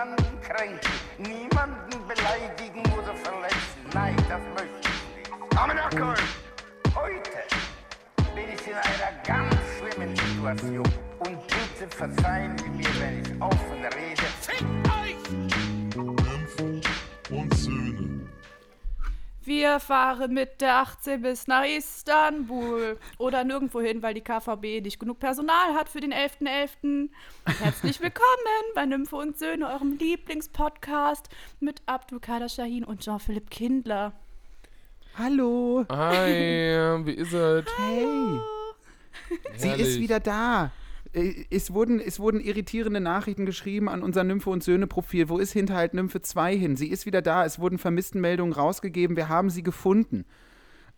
niemanden kränken, niemanden beleidigen oder verletzen. Nein, das möchte ich nicht. Aber Nackel, heute bin ich in einer ganz schlimmen Situation. Und bitte verzeihen Sie mir, wenn ich offen rede. Fickt euch! und Söhne. Wir fahren mit der 18 bis nach Istanbul oder nirgendwo hin, weil die KVB nicht genug Personal hat für den 11.11. Herzlich willkommen bei Nymphe und Söhne, eurem Lieblingspodcast mit Abdul Kader Shahin und Jean-Philipp Kindler. Hallo. Hi, wie ist es? Hey. Sie Herrlich. ist wieder da. Äh, Es wurden, es wurden irritierende Nachrichten geschrieben an unser Nymphe und Söhne Profil. Wo ist Hinterhalt Nymphe 2 hin? Sie ist wieder da. Es wurden Vermisstenmeldungen rausgegeben. Wir haben sie gefunden.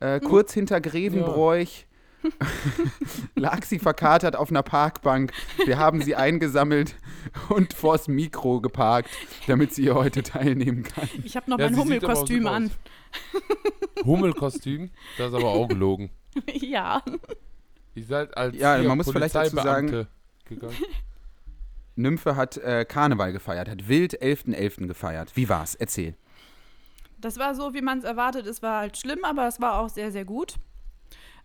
Äh, kurz hinter Grevenbroich lag sie verkatert auf einer Parkbank. Wir haben sie eingesammelt und vors Mikro geparkt, damit sie hier heute teilnehmen kann. Ich habe noch Ja, mein Hummelkostüm an. Hummelkostüm? Das ist aber auch gelogen. ja. Ihr seid als Ja, man muss vielleicht dazu sagen- gegangen. Nymphe hat äh, Karneval gefeiert, hat wild 11.11. gefeiert. Wie war's? Erzähl. Das war so, wie man es erwartet. Es war halt schlimm, aber es war auch sehr, sehr gut.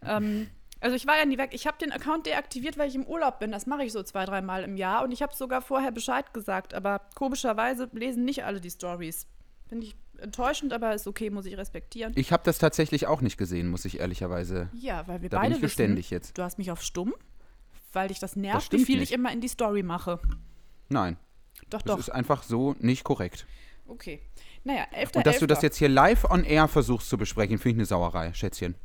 Ähm, also ich war ja nie weg. Ich habe den Account deaktiviert, weil ich im Urlaub bin. Das mache ich so zwei, dreimal im Jahr. Und ich habe sogar vorher Bescheid gesagt. Aber komischerweise lesen nicht alle die Stories. Finde ich enttäuschend, aber ist okay, muss ich respektieren. Ich habe das tatsächlich auch nicht gesehen, muss ich ehrlicherweise. Ja, weil wir Da beide bin ich wissen, geständig jetzt. du hast mich auf stumm, weil dich das nervt, wie stimmt viel nicht. ich immer in die Story mache. Nein, Doch, das doch. ist einfach so nicht korrekt. Okay. Naja, 11. Und dass du das jetzt hier live on air versuchst zu besprechen, finde ich eine Sauerei, Schätzchen.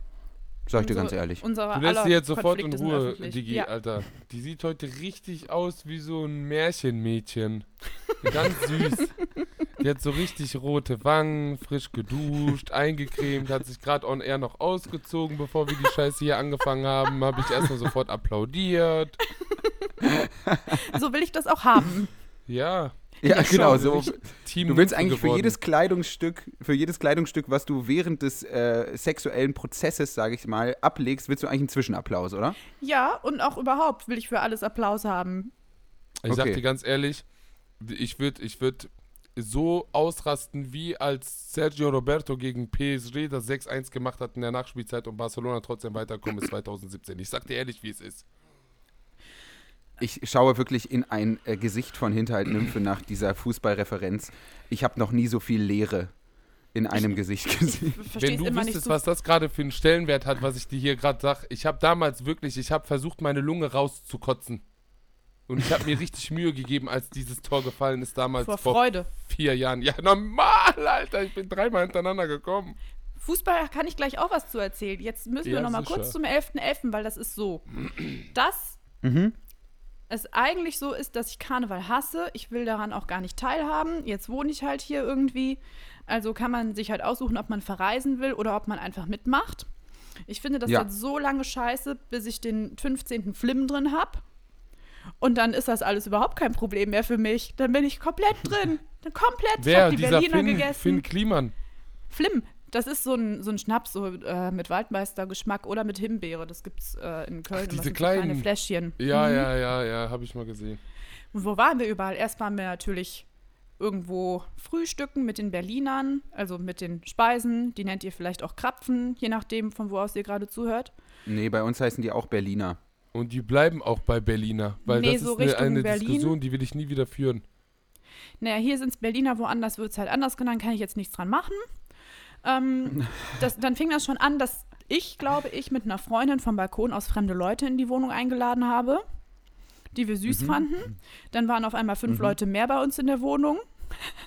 Sag ich dir ganz ehrlich. Unsere Du lässt sie jetzt sofort in Konflikte sind Ruhe. Digi, Ja. Alter. Die sieht heute richtig aus wie so ein Märchenmädchen. Ganz süß. Die hat so richtig rote Wangen, frisch geduscht, eingecremt, hat sich gerade on air noch ausgezogen, bevor wir die Scheiße hier angefangen haben. Habe ich erstmal sofort applaudiert. So will ich das auch haben. Ja. Ja, Ja, genau so. Team Du willst eigentlich für geworden. jedes Kleidungsstück, für jedes Kleidungsstück, was du während des äh, sexuellen Prozesses, sage ich mal, ablegst, willst du eigentlich einen Zwischenapplaus, oder? Ja, und auch überhaupt will ich für alles Applaus haben. Ich sag Okay. dir ganz ehrlich, ich würde ich würd so ausrasten, wie als Sergio Roberto gegen PSG das 6-1 gemacht hat in der Nachspielzeit und Barcelona trotzdem weiterkommen ist 2017. Ich sag dir ehrlich, wie es ist. Ich schaue wirklich in ein äh, Gesicht von Hinterhalt Nymphe nach dieser Fußballreferenz. Ich habe noch nie so viel Leere in einem Gesicht gesehen. Wenn du wüsstest, so. was das gerade für einen Stellenwert hat, was ich dir hier gerade sag. Ich habe damals wirklich, ich habe versucht, meine Lunge rauszukotzen. Und ich habe mir richtig Mühe gegeben, als dieses Tor gefallen ist damals vor vor Freude. vier Jahren. Ja, normal, Alter. Ich bin dreimal hintereinander gekommen. Fußball kann ich gleich auch was zu erzählen. Jetzt müssen wir Ja, noch mal sicher. kurz zum 11.11., weil das ist so. Dass Mhm. es eigentlich so ist, dass ich Karneval hasse. Ich will daran auch gar nicht teilhaben. Jetzt wohne ich halt hier irgendwie. Also kann man sich halt aussuchen, ob man verreisen will oder ob man einfach mitmacht. Ich finde das Ja. jetzt so lange scheiße, bis ich den 15. Flim drin habe. Und dann ist das alles überhaupt kein Problem mehr für mich. Dann bin ich komplett drin. Komplett. ich Wer? habe die Dieser Berliner Finn, gegessen. Finn Kliman. Flim, das ist so ein, so ein Schnaps so, äh, mit Waldmeistergeschmack oder mit Himbeere. Das gibt's äh, in Köln. Ach, diese sind so kleinen. kleine Fläschchen. Ja, Mhm. ja, ja, ja, habe ich mal gesehen. Und wo waren wir überall? Erst waren wir natürlich irgendwo frühstücken mit den Berlinern, also mit den Speisen. Die nennt ihr vielleicht auch Krapfen, je nachdem, von wo aus ihr gerade zuhört. Nee, bei uns heißen die auch Berliner. Und die bleiben auch bei Berliner, weil Nee, das so ist eine, Richtung eine Berlin. Diskussion, die will ich nie wieder führen. Naja, hier sind es Berliner, woanders wird es halt anders genannt, kann ich jetzt nichts dran machen. Ähm, das, dann fing das schon an, dass ich, glaube ich, mit einer Freundin vom Balkon aus fremde Leute in die Wohnung eingeladen habe, die wir süß fanden. Dann waren auf einmal fünf Leute mehr bei uns in der Wohnung,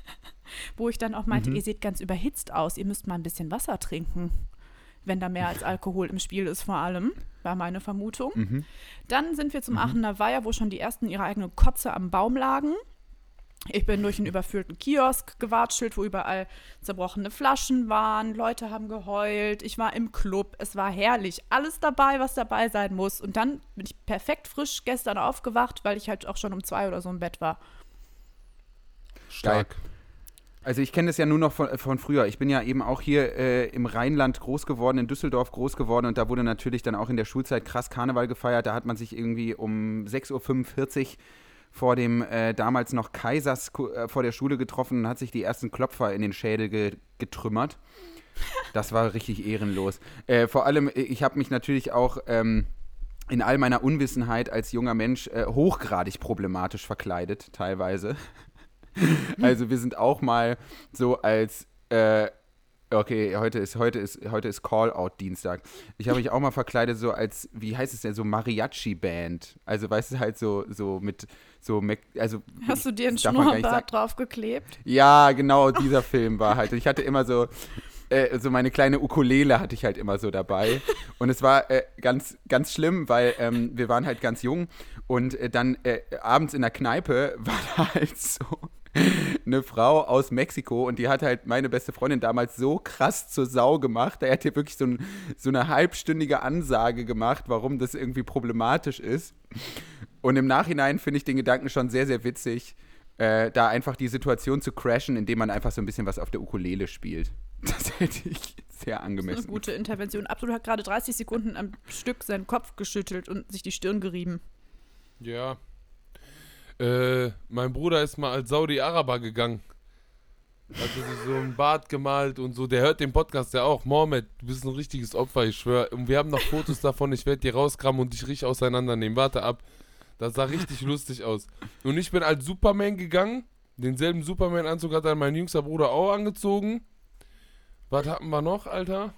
wo ich dann auch meinte, ihr seht ganz überhitzt aus, ihr müsst mal ein bisschen Wasser trinken, wenn da mehr als Alkohol im Spiel ist vor allem, war meine Vermutung. Mhm. Dann sind wir zum Aachener Weiher, wo schon die ersten ihre eigene Kotze am Baum lagen. Ich bin durch einen überfüllten Kiosk gewatschelt, wo überall zerbrochene Flaschen waren. Leute haben geheult. Ich war im Club. Es war herrlich. Alles dabei, was dabei sein muss. Und dann bin ich perfekt frisch gestern aufgewacht, weil ich halt auch schon um zwei oder so im Bett war. Stark. Also ich kenne das ja nur noch von, von früher. Ich bin ja eben auch hier äh, im Rheinland groß geworden, in Düsseldorf groß geworden und da wurde natürlich dann auch in der Schulzeit krass Karneval gefeiert. Da hat man sich irgendwie um 6.45 Uhr vor dem äh, damals noch Kaisers äh, vor der Schule getroffen und hat sich die ersten Klopfer in den Schädel ge getrümmert. Das war richtig ehrenlos. Äh, vor allem, äh, ich habe mich natürlich auch ähm, in all meiner Unwissenheit als junger Mensch äh, hochgradig problematisch verkleidet, teilweise. also wir sind auch mal so als äh, Okay, heute ist, heute ist, heute ist Call-Out-Dienstag. Ich habe mich auch mal verkleidet, so als, wie heißt es denn, so Mariachi-Band. Also, weißt du, halt so, so mit, so, also. Hast du dir einen Schnurrbart draufgeklebt? Ja, genau, dieser Film war halt. Ich hatte immer so, äh, so meine kleine Ukulele hatte ich halt immer so dabei. Und es war äh, ganz, ganz schlimm, weil ähm, wir waren halt ganz jung und äh, dann äh, abends in der Kneipe war da halt so eine Frau aus Mexiko und die hat halt meine beste Freundin damals so krass zur Sau gemacht. Da hat hier wirklich so, ein, so eine halbstündige Ansage gemacht, warum das irgendwie problematisch ist. Und im Nachhinein finde ich den Gedanken schon sehr, sehr witzig, äh, da einfach die Situation zu crashen, indem man einfach so ein bisschen was auf der Ukulele spielt. Das hätte ich sehr Eine angemessen. gute Intervention. Abdul hat gerade 30 Sekunden am Stück seinen Kopf geschüttelt und sich die Stirn gerieben. Ja. Äh, mein Bruder ist mal als Saudi-Araber gegangen. Hat sich so ein Bart gemalt und so. Der hört den Podcast ja auch. Mohammed, du bist ein richtiges Opfer, ich schwöre. Und wir haben noch Fotos davon. Ich werde die rauskramen und dich richtig auseinandernehmen. Warte ab. Das sah richtig lustig aus. Und ich bin als Superman gegangen. Denselben Superman-Anzug hat dann mein jüngster Bruder auch angezogen. Was hatten wir noch, Alter?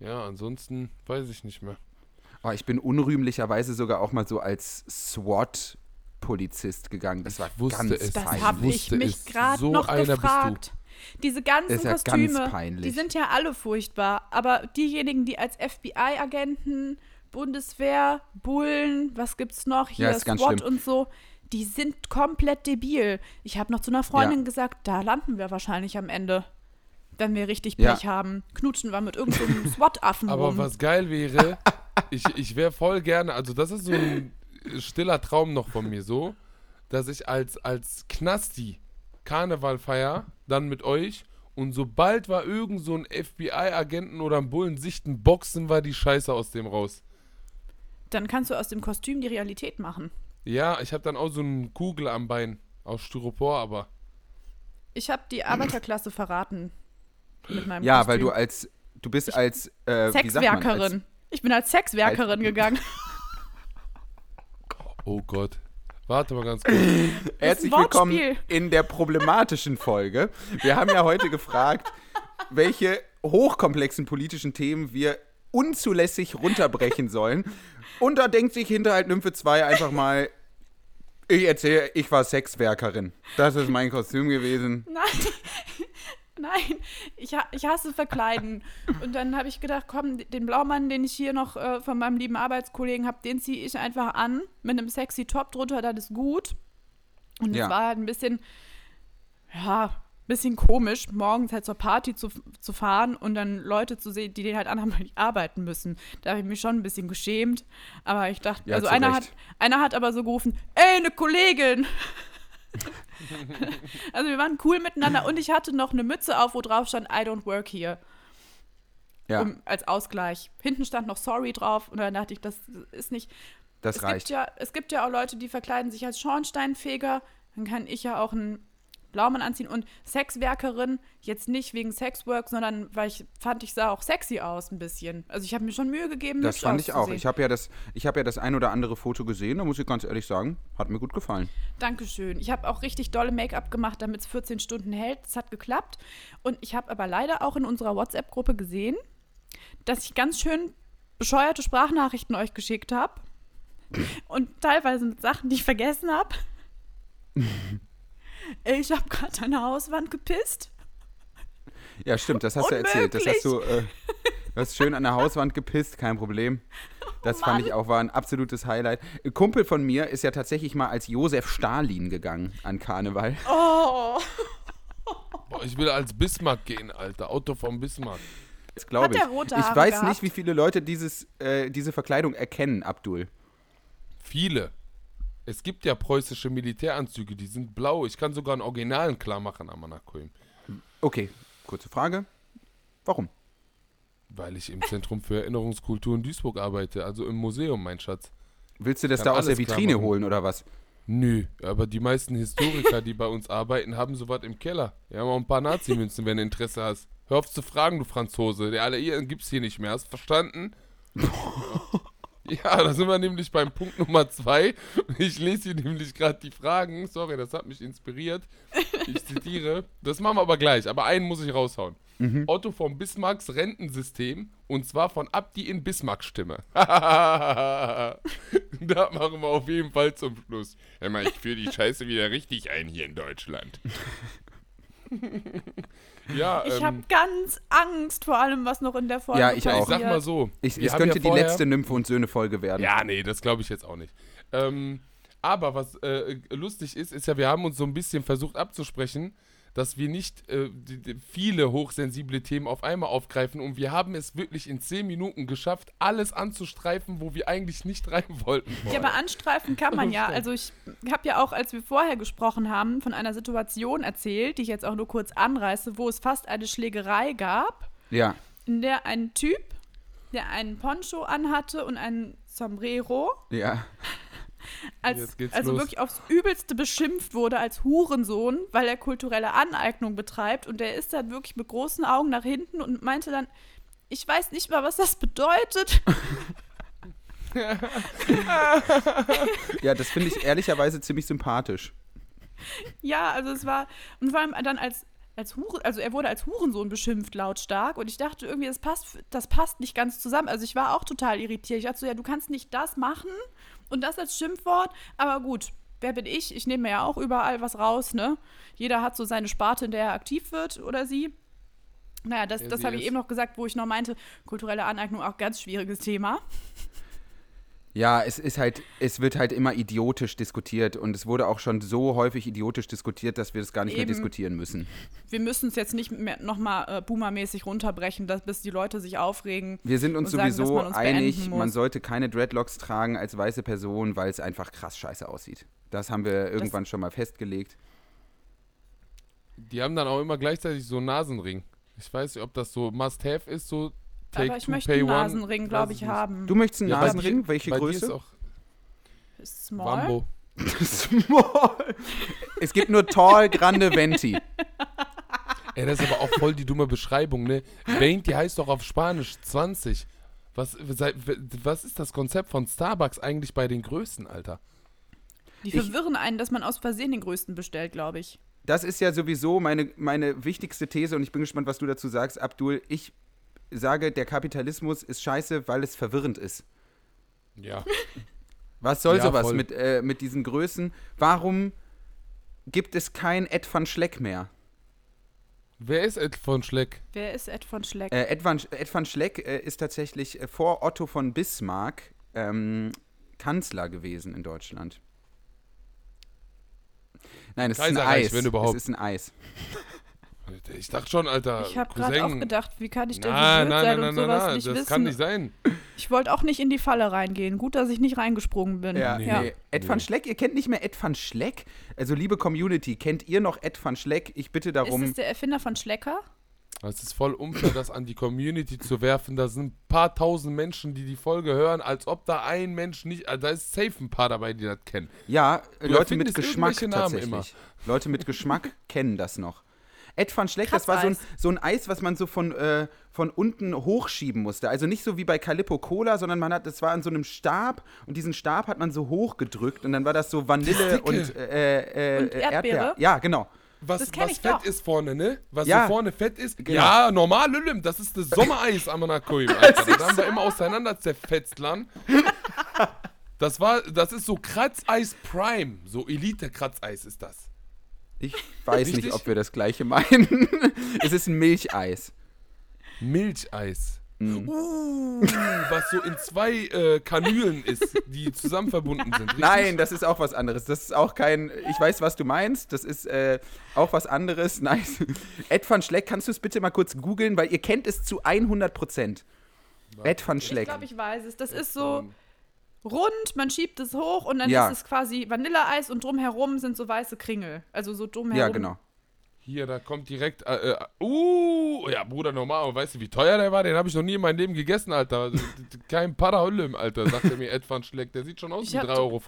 Ja, ansonsten weiß ich nicht mehr. Oh, ich bin unrühmlicherweise sogar auch mal so als SWAT-Polizist gegangen. Das war wusste ganz es. Das peinlich. habe ich mich gerade So noch gefragt. Diese ganzen ja ganz Kostüme, peinlich. die sind ja alle furchtbar. Aber diejenigen, die als FBI-Agenten, Bundeswehr, Bullen, was gibt's noch? Hier Ja, ist ganz SWAT schlimm. und so, die sind komplett debil. Ich habe noch zu einer Freundin gesagt, da landen wir wahrscheinlich am Ende. Wenn wir richtig Ja. Pech haben. Knutschen wir mit irgendeinem SWAT-Affen Aber rum. was geil wäre, ich, ich wäre voll gerne, also das ist so ein stiller Traum noch von mir so, dass ich als, als Knasti Karneval feier, dann mit euch und sobald wir irgend so einen FBI-Agenten oder einen Bullen sichten, boxen wir die Scheiße aus dem raus. Dann kannst du aus dem Kostüm die Realität machen. Ja, ich habe dann auch so eine Kugel am Bein aus Styropor, aber Ich habe die Arbeiterklasse verraten. Mit meinem Ja, Kostüm. weil du als, du bist als, äh, wie sagt man, als, Sexwerkerin. Ich bin als Sexwerkerin gegangen. oh Gott. Warte mal ganz kurz. Herzlich willkommen in der problematischen Folge. Wir haben ja heute gefragt, welche hochkomplexen politischen Themen wir unzulässig runterbrechen sollen. Und da denkt sich Hinterhalt Nymphe 2 einfach mal, ich erzähle, ich war Sexwerkerin. Das ist mein Kostüm gewesen. Nein. Nein, ich, ha ich hasse Verkleiden. Und dann habe ich gedacht, komm, den Blaumann, den ich hier noch äh, von meinem lieben Arbeitskollegen habe, den ziehe ich einfach an mit einem sexy Top drunter, das ist gut. Und es Ja. war halt ein bisschen, ja, ein bisschen komisch, morgens halt zur Party zu, zu fahren und dann Leute zu sehen, die den halt anhaben, weil die arbeiten müssen. Da habe ich mich schon ein bisschen geschämt. Aber ich dachte, Ja, also einer Recht. hat, einer hat aber so gerufen, ey, eine Kollegin. Also wir waren cool miteinander und ich hatte noch eine Mütze auf, wo drauf stand I don't work here. Ja, Um, als Ausgleich. Hinten stand noch sorry drauf und dann dachte ich, das ist nicht. das es reicht. Gibt ja, es gibt ja auch Leute, die verkleiden sich als Schornsteinfeger. Dann kann ich ja auch einen Blaumann anziehen und Sexwerkerin, jetzt nicht wegen Sexwork, sondern weil ich fand, ich sah auch sexy aus ein bisschen. Also ich habe mir schon Mühe gegeben, Das fand ich auch. Ich habe ja, das- ich ja das ein oder andere Foto gesehen, da muss ich ganz ehrlich sagen, hat mir gut gefallen. Dankeschön. Ich habe auch richtig dolle Make-up gemacht, damit es 14 Stunden hält. Das hat geklappt. Und ich habe aber leider auch in unserer WhatsApp-Gruppe gesehen, dass ich ganz schön bescheuerte Sprachnachrichten euch geschickt habe. Und teilweise mit Sachen, die ich vergessen habe. Ich habe gerade an der Hauswand gepisst. Ja, stimmt, das hast du erzählt. Das hast du, äh, du hast schön an der Hauswand gepisst, kein Problem. Das fand ich auch, war ein absolutes Highlight. Ein Kumpel von mir ist ja tatsächlich mal als Josef Stalin gegangen an Karneval. Oh. Boah, ich will als Bismarck gehen, Alter. Auto vom Bismarck. Das glaube ich. rote ich Haare weiß gehabt? nicht, wie viele Leute dieses, äh, diese Verkleidung erkennen, Abdul. Viele. Es gibt ja preußische Militäranzüge, die sind blau. Ich kann sogar einen Originalen klar machen am Anakoim. Okay, kurze Frage. Warum? Weil ich im Zentrum für Erinnerungskultur in Duisburg arbeite, also im Museum, mein Schatz. Willst du das da aus der Vitrine holen oder was? Nö, aber die meisten Historiker, die bei uns arbeiten, haben sowas im Keller. Wir haben auch ein paar Nazi-Münzen, wenn du Interesse hast. Hör auf zu fragen, du Franzose. Der Alliierten gibt's hier nicht mehr. Hast du verstanden? ja, da sind wir nämlich beim Punkt Nummer zwei. Ich lese hier nämlich gerade die Fragen. Sorry, das hat mich inspiriert. Ich zitiere. Das machen wir aber gleich. Aber einen muss ich raushauen. Otto von Bismarcks Rentensystem und zwar von Abdi in Bismarck Stimme. da machen wir auf jeden Fall zum Schluss. Hör mal, ich führe die Scheiße wieder richtig ein hier in Deutschland. ja, Ich ähm, habe ganz Angst vor allem, was noch in der Folge Ja, ich auch. ich passiert. sag mal so. Ich, es könnte ja die vorher- letzte Nymphe und Söhne-Folge werden. Ja, nee, das glaube ich jetzt auch nicht. Ähm, aber was äh, lustig ist, ist ja, wir haben uns so ein bisschen versucht abzusprechen, dass wir nicht äh, die, die viele hochsensible Themen auf einmal aufgreifen und wir haben es wirklich in zehn Minuten geschafft, alles anzustreifen, wo wir eigentlich nicht rein wollten. Ja, aber anstreifen kann man ja. Also ich habe ja auch, als wir vorher gesprochen haben, von einer Situation erzählt, die ich jetzt auch nur kurz anreiße, wo es fast eine Schlägerei gab, Ja. in der ein Typ, der einen Poncho anhatte und ein Sombrero, Ja. Als, also los. wirklich aufs Übelste beschimpft wurde als Hurensohn, weil er kulturelle Aneignung betreibt. Und der ist dann wirklich mit großen Augen nach hinten und meinte dann, ich weiß nicht mal, was das bedeutet. Ja, das finde ich ehrlicherweise ziemlich sympathisch. Ja, also es war, und vor allem dann als, als Hure, also er wurde als Hurensohn beschimpft lautstark und ich dachte irgendwie, das passt, das passt nicht ganz zusammen. Also ich war auch total irritiert. Ich dachte so, ja, du kannst nicht das machen und das als Schimpfwort, aber gut, wer bin ich? Ich nehme mir ja auch überall was raus, ne? Jeder hat so seine Sparte, in der er aktiv wird oder sie. Naja, das, Ja, das habe ich eben noch gesagt, wo ich noch meinte, kulturelle Aneignung auch ganz schwieriges Thema. Ja, es ist halt, es wird halt immer idiotisch diskutiert und es wurde auch schon so häufig idiotisch diskutiert, dass wir das gar nicht mehr Eben. diskutieren müssen. Wir müssen es jetzt nicht mehr nochmal äh, boomermäßig runterbrechen, dass, bis die Leute sich aufregen. Wir sind uns und sagen, sowieso man uns einig, man sollte keine Dreadlocks tragen als weiße Person, weil es einfach krass scheiße aussieht. Das haben wir irgendwann schon mal festgelegt. Die haben dann auch immer gleichzeitig so einen Nasenring. Ich weiß nicht, ob das so Must-Have ist, so Take Aber ich two, möchte einen. Nasenring, glaube ich ich, haben. Du möchtest einen Ja, Nasenring? dir- Welche Größe? Ist auch small. Wambo. Small. Es gibt nur Tall, Grande, Venti. Ey, das ist aber auch voll die dumme Beschreibung, ne? 20 heißt doch auf Spanisch 20. Was, was ist das Konzept von Starbucks eigentlich bei den Größen, Alter? Die Ich- verwirren einen, dass man aus Versehen den größten bestellt, glaube ich. Das ist ja sowieso meine, meine wichtigste These und ich bin gespannt, was du dazu sagst, Abdul. Ich sage, der Kapitalismus ist scheiße, weil es verwirrend ist. Ja. Was soll Ja, sowas voll. mit, äh, mit diesen Größen? Warum gibt es kein Ed van Schleck mehr? Wer ist Ed von Schleck? Wer ist Ed von Schleck? Äh, Ed, van, Ed van Schleck äh, ist tatsächlich äh, vor Otto von Bismarck ähm, Kanzler gewesen in Deutschland. Nein, es ist ein Eis. wenn überhaupt. Es ist ein Eis. Ich dachte schon, Alter. ich habe gerade auch gedacht, wie kann ich denn Nein, verwirrt nein, sein nein, und nein, sowas nein, nicht das wissen? kann nicht sein. Ich wollte auch nicht in die Falle reingehen. Gut, dass ich nicht reingesprungen bin. Ja, Nee. nee. Ed van Schleck, ihr kennt nicht mehr Ed van Schleck? Also, liebe Community, kennt ihr noch Ed van Schleck? Ich bitte Ist darum. es der Erfinder von Schlecker? Es ist voll unfair, das an die Community zu werfen. Da sind ein paar tausend Menschen, die die Folge hören, als ob da ein Mensch nicht. Also da ist safe ein paar dabei, die das kennen. Ja, Leute mit Geschmack tatsächlich. Leute mit Geschmack kennen das noch. Ed van Schleck, das war so ein, so ein Eis, was man so von, äh, von unten hochschieben musste. Also nicht so wie bei Calippo Cola, sondern man hat, das war an so einem Stab und diesen Stab hat man so hochgedrückt und dann war das so Vanille Dicke. und, äh, äh, Und Erdbeere? Ja, genau. Was, was ich fett doch. ist vorne, ne? Was Ja. so vorne fett ist. Genau. Ja, normal, Lülüm, das ist das Sommereis am Anakoim, Alter. Das haben wir immer auseinander zerfetzt, Lan. Das war, das ist so Kratzeis Prime. So Elite-Kratzeis ist das. Ich weiß nicht, Richtig? ob wir das gleiche meinen. es ist ein Milcheis. Milcheis. Mhm. Uh, was so in zwei äh, Kanülen ist, die zusammen verbunden sind. Richtig? Nein, das ist auch was anderes. Das ist auch kein. Ich weiß, was du meinst. Das ist äh, auch was anderes. Nice. Ed van Schleck, kannst du es bitte mal kurz googeln, weil ihr kennt es zu 100 Prozent. Ed van Ich Schleck. glaube, ich weiß es. Das ist so rund, man schiebt es hoch und dann Ja. ist es quasi Vanilleeis und drumherum sind so weiße Kringel. Also so drumherum. Ja, genau. Hier, da kommt direkt. Äh, äh, uh, ja, Bruder, normal. Weißt du, wie teuer der war? Den habe ich noch nie in meinem Leben gegessen, Alter. Also, Kein Parahüllem, Alter, sagt er mir Edvan Schleck. Der sieht schon aus Ich wie hatte- 3,50 Euro.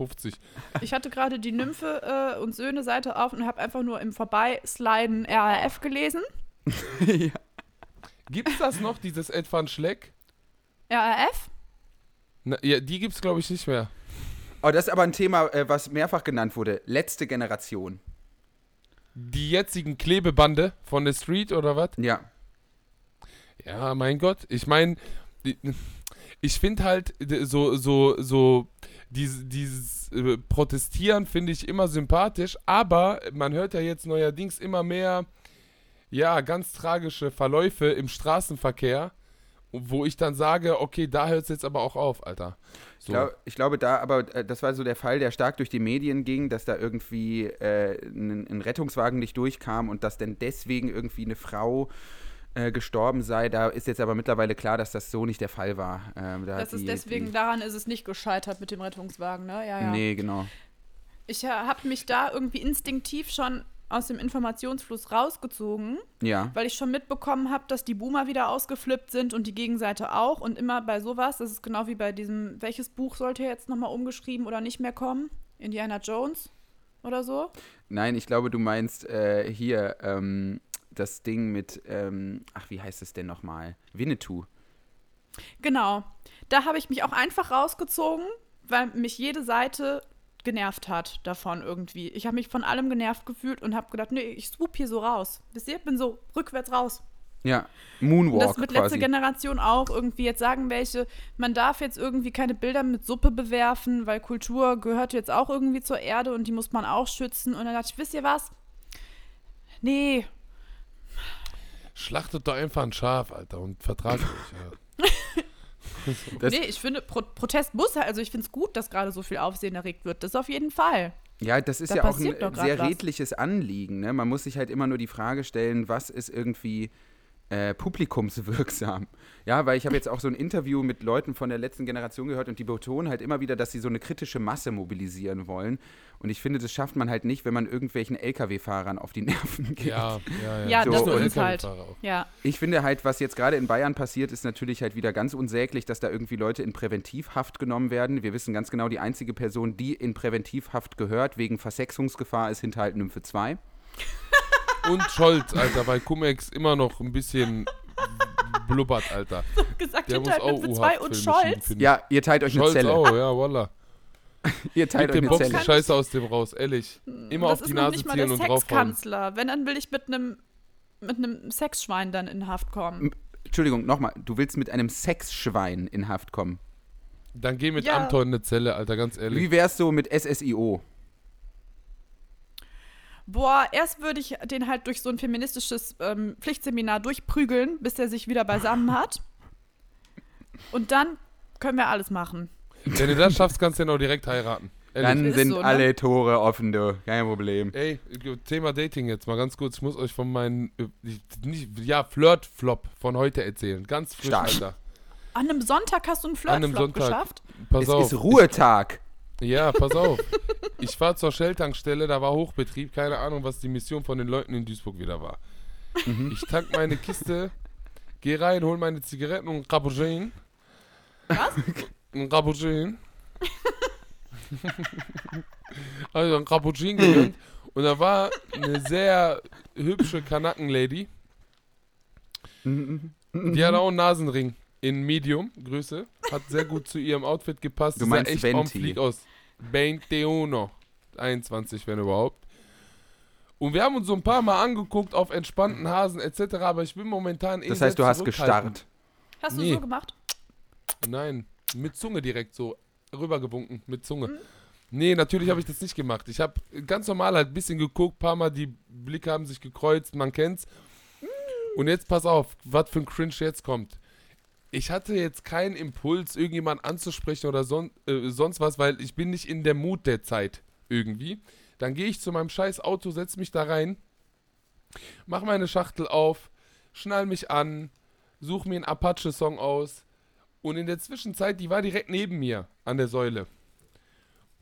Ich hatte gerade die Nymphe äh, und Söhne-Seite auf und habe einfach nur im Vorbeisliden RAF gelesen. ja. Gibt's das noch, dieses Edvan Schleck? RAF? Na, ja, die gibt's, glaube ich, nicht mehr. Oh, das ist aber ein Thema, äh, was mehrfach genannt wurde. Letzte Generation. Die jetzigen Klebebande von der Street oder was? Ja. Ja, mein Gott. Ich meine, ich finde halt so, so, so, dieses, dieses äh, Protestieren finde ich immer sympathisch, aber man hört ja jetzt neuerdings immer mehr, ja, ganz tragische Verläufe im Straßenverkehr, wo ich dann sage, okay, da hört es jetzt aber auch auf, Alter. Ich, So. glaub, ich glaube, da, aber äh, das war so der Fall, der stark durch die Medien ging, dass da irgendwie äh, ein, ein Rettungswagen nicht durchkam und dass denn deswegen irgendwie eine Frau äh, gestorben sei. Da ist jetzt aber mittlerweile klar, dass das so nicht der Fall war. Ähm, da Das ist die- deswegen, Die, daran ist es nicht gescheitert mit dem Rettungswagen, ne? Ja, ja. Nee, genau. Ich äh, habe mich da irgendwie instinktiv schon aus dem Informationsfluss rausgezogen, Ja. weil ich schon mitbekommen habe, dass die Boomer wieder ausgeflippt sind und die Gegenseite auch. Und immer bei sowas, das ist genau wie bei diesem, welches Buch sollte jetzt nochmal umgeschrieben oder nicht mehr kommen? Indiana Jones oder so? Nein, ich glaube, du meinst äh, hier ähm, das Ding mit, ähm, ach, wie heißt es denn nochmal? Winnetou. Genau. Da habe ich mich auch einfach rausgezogen, weil mich jede Seite genervt hat davon irgendwie. Ich habe mich von allem genervt gefühlt und habe gedacht, nee, ich swoop hier so raus. Wisst ihr, bin so rückwärts raus. Ja, Und Moonwalk das wird letzte quasi. Generation auch irgendwie jetzt sagen welche, man darf jetzt irgendwie keine Bilder mit Suppe bewerfen, weil Kultur gehört jetzt auch irgendwie zur Erde und die muss man auch schützen. Und dann dachte ich, wisst ihr was? Nee, Schlachtet doch einfach ein Schaf, Alter, und vertragt euch. Ja. Das- nee, ich finde, Pro Protest muss, also ich finde es gut, dass gerade so viel Aufsehen erregt wird. Das auf jeden Fall. Ja, das ist Da ja auch ein sehr was. redliches Anliegen. Ne? Man muss sich halt immer nur die Frage stellen, was ist irgendwie äh, publikumswirksam? Ja, weil ich habe jetzt auch so ein Interview mit Leuten von der letzten Generation gehört und die betonen halt immer wieder, dass sie so eine kritische Masse mobilisieren wollen. Und ich finde, das schafft man halt nicht, wenn man irgendwelchen Lkw-Fahrern auf die Nerven geht. Ja, ja, ja. Ja, So, das ist halt. Ja. Ich finde halt, was jetzt gerade in Bayern passiert, ist natürlich halt wieder ganz unsäglich, dass da irgendwie Leute in Präventivhaft genommen werden. Wir wissen ganz genau, die einzige Person, die in Präventivhaft gehört, wegen Versexungsgefahr, ist Hinterhalt Nymphe 2. Und Scholz, Alter, weil Cum-Ex immer noch ein bisschen blubbert, Alter. Gesagt, Der muss hinter auch für U-Haft und Scholz. Ja, ihr teilt euch eine Scholz Zelle. auch, ja, voila. Ihr teilt Mit euch dem eine Box Zelle. die Scheiße aus dem raus, ehrlich. Immer das auf die Nase ziehen der und draufhauen. Sexkanzler. Wenn, dann will ich mit einem mit einem Sexschwein dann in Haft kommen. Entschuldigung, nochmal. Du willst mit einem Sexschwein in Haft kommen. Dann geh mit Ja. Anton in eine Zelle, Alter, ganz ehrlich. Wie wär's so mit SSIO? Boah, erst würde ich den halt durch so ein feministisches ähm, Pflichtseminar durchprügeln, bis er sich wieder beisammen hat. Und dann können wir alles machen. Wenn du das schaffst, kannst du den auch direkt heiraten. Ehrlich. Dann sind so, ne? alle Tore offen, du. Kein Problem. Ey, Thema Dating jetzt mal ganz kurz. Ich muss euch von meinen, äh, ja, Flirt-Flop von heute erzählen. Ganz frisch, Stark. Alter. An einem Sonntag hast du einen An einem Flirtflop Sonntag. geschafft? Pass es auf. ist Ruhetag. Ja, pass auf. Ich fahr zur Shell-Tankstelle, da war Hochbetrieb, keine Ahnung, was die Mission von den Leuten in Duisburg wieder war. Ich tank meine Kiste, geh rein, hol meine Zigaretten und ein Cappuccino. Was? Ein Cappuccino. also ein Cappuccino gegönnt. Und da war eine sehr hübsche Kanaken-Lady. Die hat auch einen Nasenring in Medium Größe. Hat sehr gut zu ihrem Outfit gepasst. Du Die sah meinst echt Venti. aus. 21. 21, wenn überhaupt. Und wir haben uns so ein paar Mal angeguckt auf entspannten Hasen etc. Aber ich bin momentan eh Das heißt, du hast gestarrt. Hast du Nee. so gemacht? Nein, mit Zunge direkt so rübergewunken, mit Zunge. Nee, natürlich habe ich das nicht gemacht. Ich habe ganz normal halt ein bisschen geguckt, paar Mal die Blicke haben sich gekreuzt, man kennt's. Und jetzt pass auf, was für ein Cringe jetzt kommt. Ich hatte jetzt keinen Impuls, irgendjemanden anzusprechen oder son äh, sonst was, weil ich bin nicht in der Mut der Zeit irgendwie. Dann gehe ich zu meinem scheiß Auto, setz mich da rein, mach meine Schachtel auf, schnall mich an, such mir einen Apache-Song aus, und in der Zwischenzeit, die war direkt neben mir an der Säule.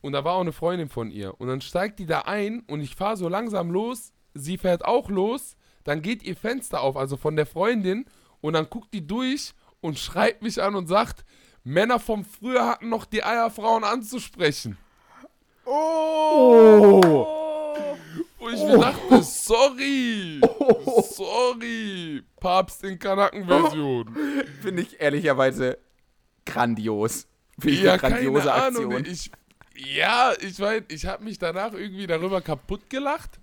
Und da war auch eine Freundin von ihr. Und dann steigt die da ein und ich fahre so langsam los sie fährt auch los, dann geht ihr Fenster auf, also von der Freundin, und dann guckt die durch und schreit mich an und sagt, Männer vom Früher hatten noch die Eier, Frauen anzusprechen. Oh! Und ich mir dachte, sorry, sorry, Papst in Kanaken-Version. Finde ich ehrlicherweise grandios. Finde ich Ja, eine grandiose keine Ahnung. Aktion. Ich, ja, ich weiß, ich habe mich danach irgendwie darüber kaputt gelacht,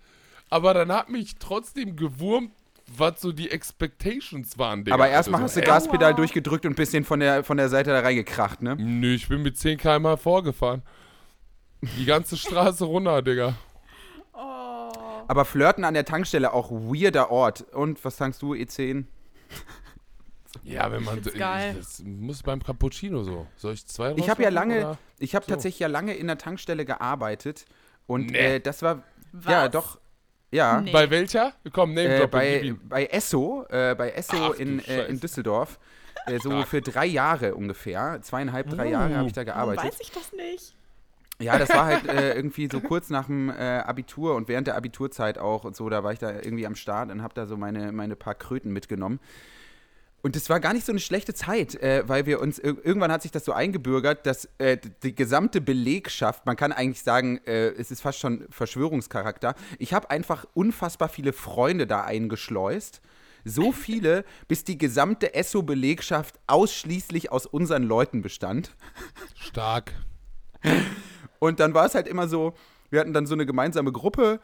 aber dann hat mich trotzdem gewurmt, was so die Expectations waren. Digga. Aber erstmal Also hast du so, Gaspedal durchgedrückt und ein bisschen von der, von der Seite da reingekracht, ne? ey, Nö, ich bin mit 10 km vorgefahren. Die ganze Straße runter, Digga. Oh. Aber Flirten an der Tankstelle auch weirder Ort. Und was tankst du, E E10? Ja, wenn man. geil. Das muss beim Cappuccino so. Soll ich zwei Ich habe ja lange, oder? ich habe So. tatsächlich ja lange in der Tankstelle gearbeitet. Und Nee. äh, das war, Was? ja, doch, ja. Nee. Bei welcher? Komm, Name Äh, bei, bei Esso, äh, bei Esso Ach, in, äh, in. Düsseldorf. Äh, so Stark. für drei Jahre ungefähr. Zweieinhalb, drei Jahre habe ich da Warum gearbeitet. weiß ich das nicht? Ja, das war halt äh, irgendwie so kurz nach dem äh, Abitur und während der Abiturzeit auch und so, da war ich da irgendwie am Start und habe da so meine, meine paar Kröten mitgenommen. Und das war gar nicht so eine schlechte Zeit, äh, weil wir uns, ir irgendwann hat sich das so eingebürgert, dass äh, die gesamte Belegschaft, man kann eigentlich sagen, äh, es ist fast schon Verschwörungscharakter. Ich habe einfach unfassbar viele Freunde da eingeschleust. So viele, bis die gesamte Esso-Belegschaft ausschließlich aus unseren Leuten bestand. Stark. Und dann war es halt immer so, wir hatten dann so eine gemeinsame Gruppe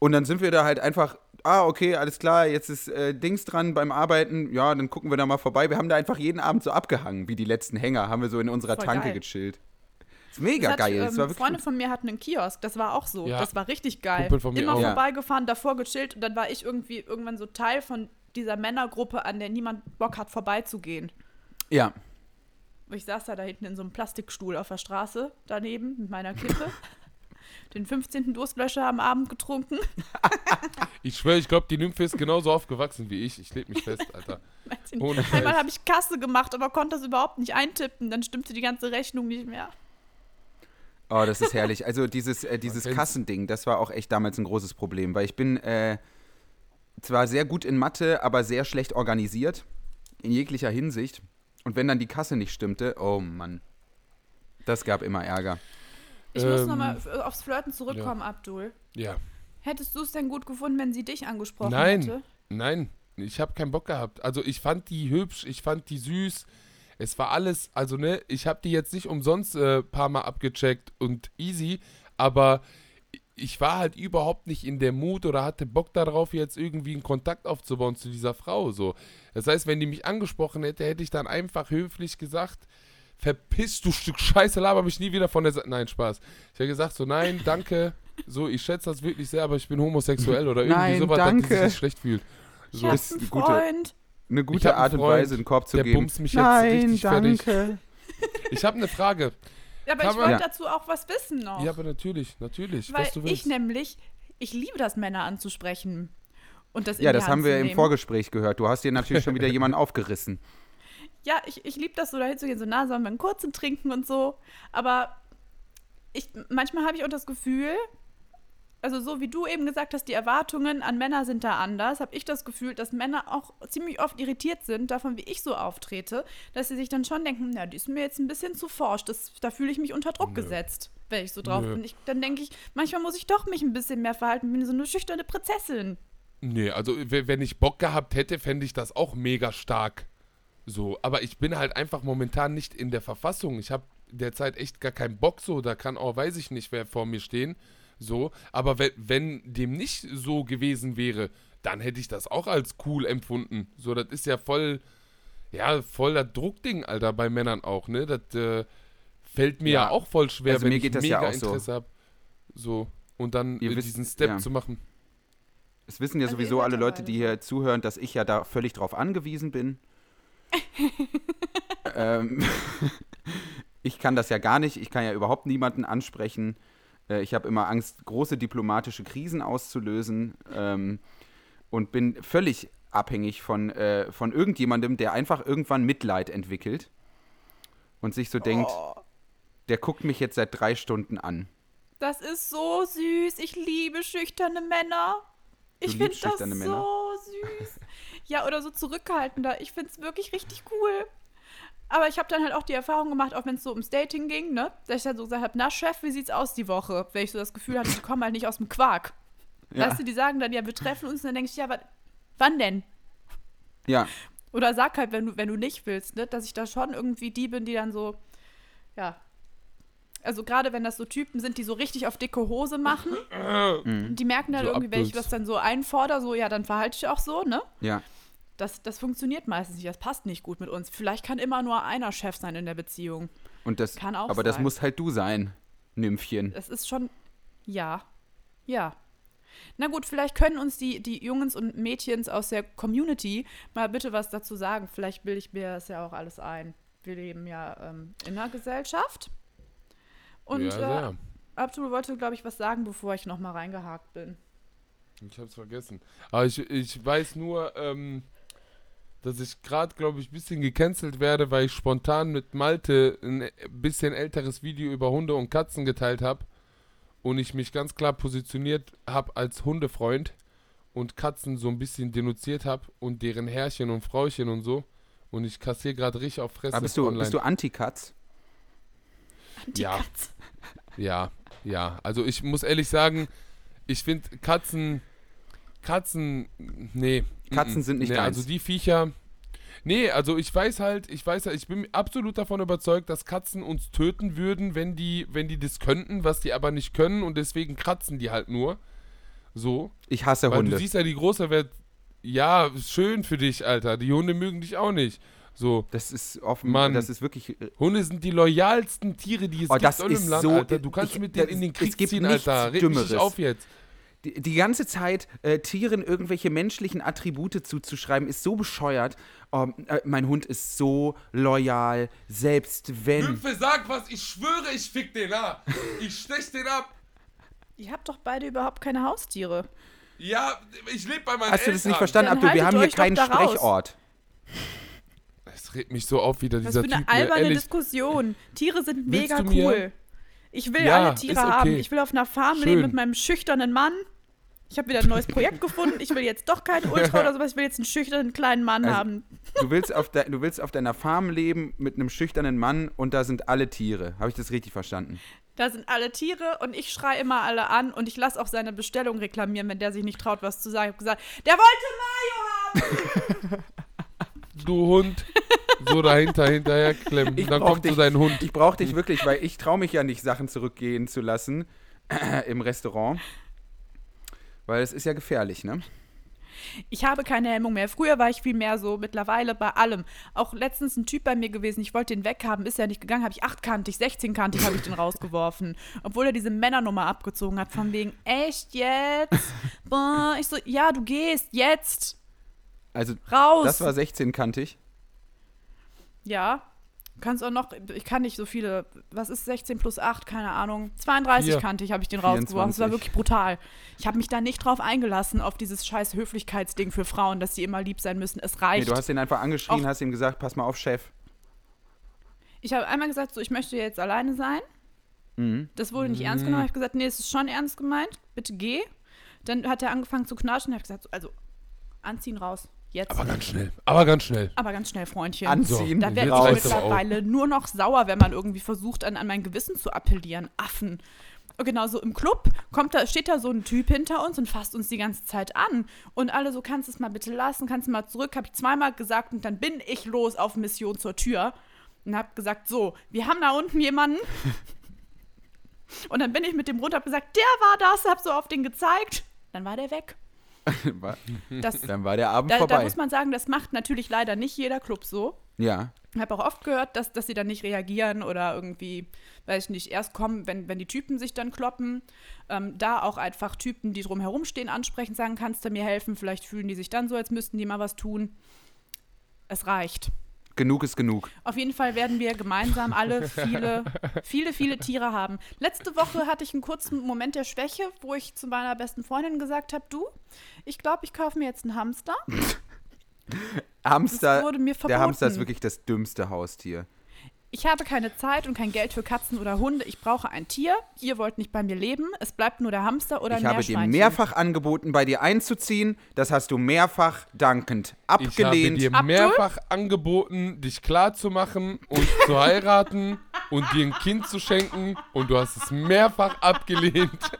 und dann sind wir da halt einfach, ah, okay, alles klar, jetzt ist äh, Dings dran beim Arbeiten, ja, dann gucken wir da mal vorbei. Wir haben da einfach jeden Abend so abgehangen, wie die letzten Hänger, haben wir so in unserer Voll Tanke geil. gechillt. Ist mega Das hat, geil, ähm, das war Freunde gut. von mir hatten einen Kiosk, das war auch so. Ja. Das war richtig geil. Kumpel von mir Immer auch. Vorbeigefahren, davor gechillt und dann war ich irgendwie irgendwann so Teil von dieser Männergruppe, an der niemand Bock hat, vorbeizugehen. Ja, Ich saß da, da hinten in so einem Plastikstuhl auf der Straße daneben mit meiner Kippe. Den 15. Durstlöscher am Abend getrunken. Ich schwöre, ich glaube, die Nymphe ist genauso aufgewachsen wie ich. Ich leg mich fest, Alter. Ohne. Einmal habe ich Kasse gemacht, aber konnte das überhaupt nicht eintippen. Dann stimmte die ganze Rechnung nicht mehr. oh, das ist herrlich. Also dieses, äh, dieses. Kassending, das war auch echt damals ein großes Problem, weil ich bin äh, zwar sehr gut in Mathe, aber sehr schlecht organisiert, in jeglicher Hinsicht. Und wenn dann die Kasse nicht stimmte, oh Mann, das gab immer Ärger. Ich muss Ähm, nochmal aufs Flirten zurückkommen, Abdul. Ja. Hättest du es denn gut gefunden, wenn sie dich angesprochen Nein. hätte? Nein, ich habe keinen Bock gehabt. Also ich fand die hübsch, ich fand die süß. Es war alles, also ne, ich habe die jetzt nicht umsonst ein äh, paar Mal abgecheckt und easy, aber ich war halt überhaupt nicht in der Mut oder hatte Bock darauf, jetzt irgendwie einen Kontakt aufzubauen zu dieser Frau. So. Das heißt, wenn die mich angesprochen hätte, hätte ich dann einfach höflich gesagt, verpiss du Stück Scheiße, laber mich nie wieder von der Seite. Nein, Spaß. Ich hätte gesagt, so nein, danke. So, ich schätze das wirklich sehr, aber ich bin homosexuell oder irgendwie Nein, sowas, dass die danke. sich schlecht fühlt. Ich So. hab ist eine gute- Freund. Eine Ich gute Art und Weise, einen Korb zu der geben. bumst mich jetzt Nein, richtig fertig. danke. Ich habe eine Frage. Ja, aber Kann ich wollte Ja. dazu auch was wissen noch. Ja, aber natürlich, natürlich, Weil was du ich nämlich, ich liebe das, Männer anzusprechen. Und das Ja, das haben wir im. Vorgespräch gehört. Du hast dir natürlich schon wieder jemanden aufgerissen. Ja, ich, ich liebe das so, dahin zu gehen, so nah, wir einen kurzen trinken und so. Aber ich, manchmal habe ich auch das Gefühl, also so wie du eben gesagt hast, die Erwartungen an Männer sind da anders, habe ich das Gefühl, dass Männer auch ziemlich oft irritiert sind davon, wie ich so auftrete, dass sie sich dann schon denken, na, die ist mir jetzt ein bisschen zu forsch, das, da fühle ich mich unter Druck Nö. gesetzt, wenn ich so drauf Nö. bin. Ich, dann denke ich, manchmal muss ich doch mich ein bisschen mehr verhalten, bin so eine schüchterne Prinzessin. Nee, also wenn ich Bock gehabt hätte, fände ich das auch mega stark. So, aber ich bin halt einfach momentan nicht in der Verfassung. Ich habe derzeit echt gar keinen Bock so. Da kann auch, weiß ich nicht, wer vor mir stehen. So, aber wenn, wenn dem nicht so gewesen wäre, dann hätte ich das auch als cool empfunden. So, das ist ja voll, ja, voll das Druckding, Alter, bei Männern auch, ne? Das äh, fällt mir ja. Ja. auch voll schwer, Also wenn mir ich geht das mega ja auch so. Interesse habe. So, und dann Ihr wisst- diesen Step ja. zu machen. Es wissen ja Also sowieso alle Leute, die hier zuhören, dass ich ja da völlig drauf angewiesen bin. Ähm, ich kann das ja gar nicht. Ich kann ja überhaupt niemanden ansprechen. Äh, ich habe immer Angst, große diplomatische Krisen auszulösen ähm, und bin völlig abhängig von, äh, von irgendjemandem, der einfach irgendwann Mitleid entwickelt und sich so denkt, Oh. der guckt mich jetzt seit drei Stunden an. Das ist so süß. Ich liebe schüchterne Männer. Ich finde das Männer. so süß. Ja, oder so zurückhaltender. Ich finde es wirklich richtig cool. Aber ich habe dann halt auch die Erfahrung gemacht, auch wenn es so ums Dating ging, ne? Dass ich dann so gesagt habe, na Chef, wie sieht's aus die Woche? Wenn ich so das Gefühl hatte, die kommen halt nicht aus dem Quark. Ja. Weißt du, die sagen dann, ja, wir treffen uns und dann denke ich, ja, wa- wann denn? Ja, Oder sag halt, wenn du, wenn du nicht willst, ne? Dass ich da schon irgendwie die bin, die dann so, ja. Also gerade wenn das so Typen sind, die so richtig auf dicke Hose machen, Mhm. die merken dann So irgendwie, wenn ich das dann so einfordere, so, ja, dann verhalte ich auch so, ne? ja. Das, das funktioniert meistens nicht, das passt nicht gut mit uns. Vielleicht kann immer nur einer Chef sein in der Beziehung. Und das, Kann auch aber das sein. musst halt du sein, Nymphchen. Das ist schon, ja, ja. Na gut, vielleicht können uns die, die Jungs und Mädchens aus der Community mal bitte was dazu sagen. Vielleicht bilde ich mir das ja auch alles ein. Wir leben ja ähm, in einer Gesellschaft. Und ja, äh. Abdul wollte, glaube ich, was sagen, bevor ich nochmal reingehakt bin. Ich hab's vergessen. Aber ich, ich weiß nur, ähm, dass ich gerade, glaube ich, ein bisschen gecancelt werde, weil ich spontan mit Malte ein bisschen älteres Video über Hunde und Katzen geteilt habe. Und ich mich ganz klar positioniert habe als Hundefreund und Katzen so ein bisschen denunziert habe und deren Herrchen und Frauchen und so. Und ich kassiere gerade richtig auf Fresse Aber bist du, online. bist du Anti-Katz? Die Ja. Ja, ja. Also ich muss ehrlich sagen, ich finde Katzen, Katzen, nee. Katzen sind nicht nee, deins. Also die Viecher, nee, also ich weiß halt, ich weiß halt, ich bin absolut davon überzeugt, dass Katzen uns töten würden, wenn die, wenn die das könnten, was die aber nicht können und deswegen kratzen die halt nur. So. Ich hasse Weil Hunde. du siehst ja die große Welt, ja, schön für dich, Alter. Die Hunde mögen dich auch nicht. So. Das ist offen, Mann. das ist wirklich. äh, Hunde sind die loyalsten Tiere, die es Oh, gibt das ist im Land, so- Alter. Du kannst ich- mit denen in den es Krieg gibt ziehen, Alter. Mich Dümmeres. nicht auf jetzt. Die, die ganze Zeit äh, Tieren irgendwelche menschlichen Attribute zuzuschreiben, ist so bescheuert. Oh, äh, mein Hund ist so loyal, selbst wenn. Nymphe, sag was, ich schwöre, ich fick den ab. Ich stech den ab. Ihr habt doch beide überhaupt keine Haustiere. Ja, ich lebe bei meinen Hast du das nicht Eltern. verstanden, Abdul? Wir haben hier keinen. Sprechort. Es regt mich so auf, wieder Was dieser für eine Typ. mir alberne ehrlich, Diskussion. Tiere sind Willst mega du mir- cool. Ich will Ja, alle Tiere okay. haben. Ich will auf einer Farm Schön. leben mit meinem schüchternen Mann. Ich habe wieder ein neues Projekt gefunden. Ich will jetzt doch keinen Ultra oder sowas. Ich will jetzt einen schüchternen kleinen Mann Also- haben. Du willst, auf de, du willst auf deiner Farm leben mit einem schüchternen Mann und da sind alle Tiere. Habe ich das richtig verstanden? Da sind alle Tiere und ich schreie immer alle an und ich lasse auch seine Bestellung reklamieren, wenn der sich nicht traut, was zu sagen. Ich habe gesagt, der wollte Mayo haben. du Hund, so dahinter, hinterher klemmen. Ich Dann brauch kommt so dich. dein Hund. Ich brauche dich wirklich, weil ich traue mich ja nicht, Sachen zurückgehen zu lassen im Restaurant. Weil es ist ja gefährlich, ne? Ich habe keine Hemmung mehr. Früher war ich viel mehr so, mittlerweile bei allem. Auch letztens ein Typ bei mir gewesen, ich wollte den weghaben, ist ja nicht gegangen, habe ich achtkantig, 16-kantig habe ich den rausgeworfen. Obwohl er diese Männernummer abgezogen hat, von wegen, echt jetzt? Boah, ich so, ja, du gehst, jetzt, Also, raus. das war 16-kantig. Ja, kannst auch noch, ich kann nicht so viele, was ist 16 plus 8, keine Ahnung, 32 Vier. kantig habe ich den rausgeworfen. Das war 24. wirklich brutal. Ich habe mich da nicht drauf eingelassen, auf dieses scheiß Höflichkeitsding für Frauen, dass sie immer lieb sein müssen. Es Nee, reicht. du hast ihn einfach angeschrien, Auch- hast ihm gesagt, pass mal auf, Chef. Ich habe einmal gesagt, so, ich möchte jetzt alleine sein. Mhm. Das wurde nicht ernst genommen. Ich habe gesagt, nee, es ist schon ernst gemeint. Bitte geh. Dann hat er angefangen zu knatschen. Ich habe gesagt, so, also anziehen raus. Jetzt. Aber ganz schnell. Aber ganz schnell. Aber ganz schnell, Freundchen. Anziehen, da werde ich mittlerweile nur noch sauer, wenn man irgendwie versucht, an, an mein Gewissen zu appellieren. Affen. Und Genau so im Club kommt da, steht da so ein Typ hinter uns und fasst uns die ganze Zeit an. Und alle so, kannst du es mal bitte lassen, kannst du mal zurück, habe ich zweimal gesagt und dann bin ich los auf Mission zur Tür und habe gesagt, so, wir haben da unten jemanden. Und dann bin ich mit dem runter, hab gesagt, der war das, hab so auf den gezeigt. Dann war der weg. War- Das, Dann war der Abend da, da vorbei. muss man sagen, das macht natürlich leider nicht jeder Club so. ja. Ich habe auch oft gehört, dass, dass sie dann nicht reagieren oder irgendwie, weiß ich nicht, erst kommen, wenn, wenn die Typen sich dann kloppen. Ähm, da auch einfach Typen, die drumherum stehen, ansprechen, sagen, kannst du mir helfen? Vielleicht fühlen die sich dann so, als müssten die mal was tun. Es reicht. Genug ist genug. Auf jeden Fall werden wir gemeinsam alle viele, viele, viele Tiere haben. Letzte Woche hatte ich einen kurzen Moment der Schwäche, wo ich zu meiner besten Freundin gesagt habe, du, ich glaube, ich kaufe mir jetzt einen Hamster. Hamster, wurde mir der Hamster ist wirklich das dümmste Haustier. Ich habe keine Zeit und kein Geld für Katzen oder Hunde. Ich brauche ein Tier. Ihr wollt nicht bei mir leben. Es bleibt nur der Hamster oder Ich ein habe dir mehrfach angeboten, bei dir einzuziehen. Das hast du mehrfach dankend Ich habe abgelehnt. dir Abdul? mehrfach angeboten, dich klar zu machen und zu heiraten und dir ein Kind zu schenken und du hast es mehrfach abgelehnt.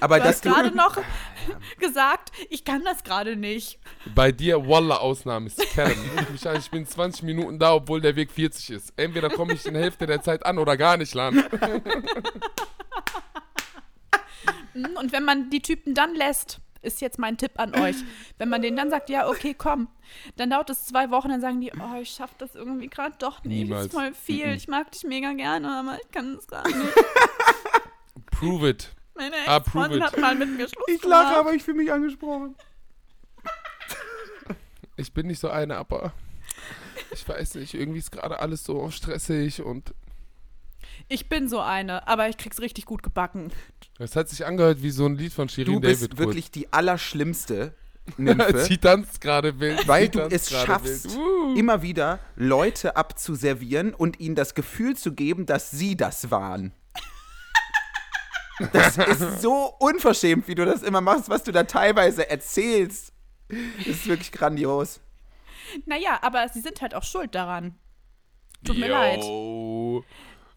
aber Du hast gerade noch gesagt, ich kann das gerade nicht. Bei dir, Wallah, Ausnahme ist Kern. Ruf mich an, ich bin 20 Minuten da, obwohl der Weg 40 ist. Entweder komme ich in der Hälfte der Zeit an oder gar nicht, Lan. Hm, Und wenn man die Typen dann lässt, ist jetzt mein Tipp an euch. Wenn man denen dann sagt, ja, okay, komm, dann dauert es zwei Wochen, dann sagen die, oh, ich schaff das irgendwie gerade doch nicht. Niemals. ist voll viel. Ich mag dich mega gerne, aber ich kann es gerade nicht. Prove it. Meine Ex-Freundin hat mal mit mir Schluss Ich lache, aber ich fühle mich angesprochen. Ich bin nicht so eine, aber ich weiß nicht, irgendwie ist gerade alles so stressig und Ich bin so eine, aber ich krieg's richtig gut gebacken. es hat sich angehört wie so ein Lied von Shirin Du bist David. wirklich die allerschlimmste. Nymphe, Sie tanzt gerade wild. weil sie du es schaffst. Uh. immer wieder Leute abzuservieren und ihnen das Gefühl zu geben, dass sie das waren. Das ist so unverschämt, wie du das immer machst, was du da teilweise erzählst. Das ist wirklich grandios. Naja, aber sie sind halt auch schuld daran. Tut mir leid. Yo.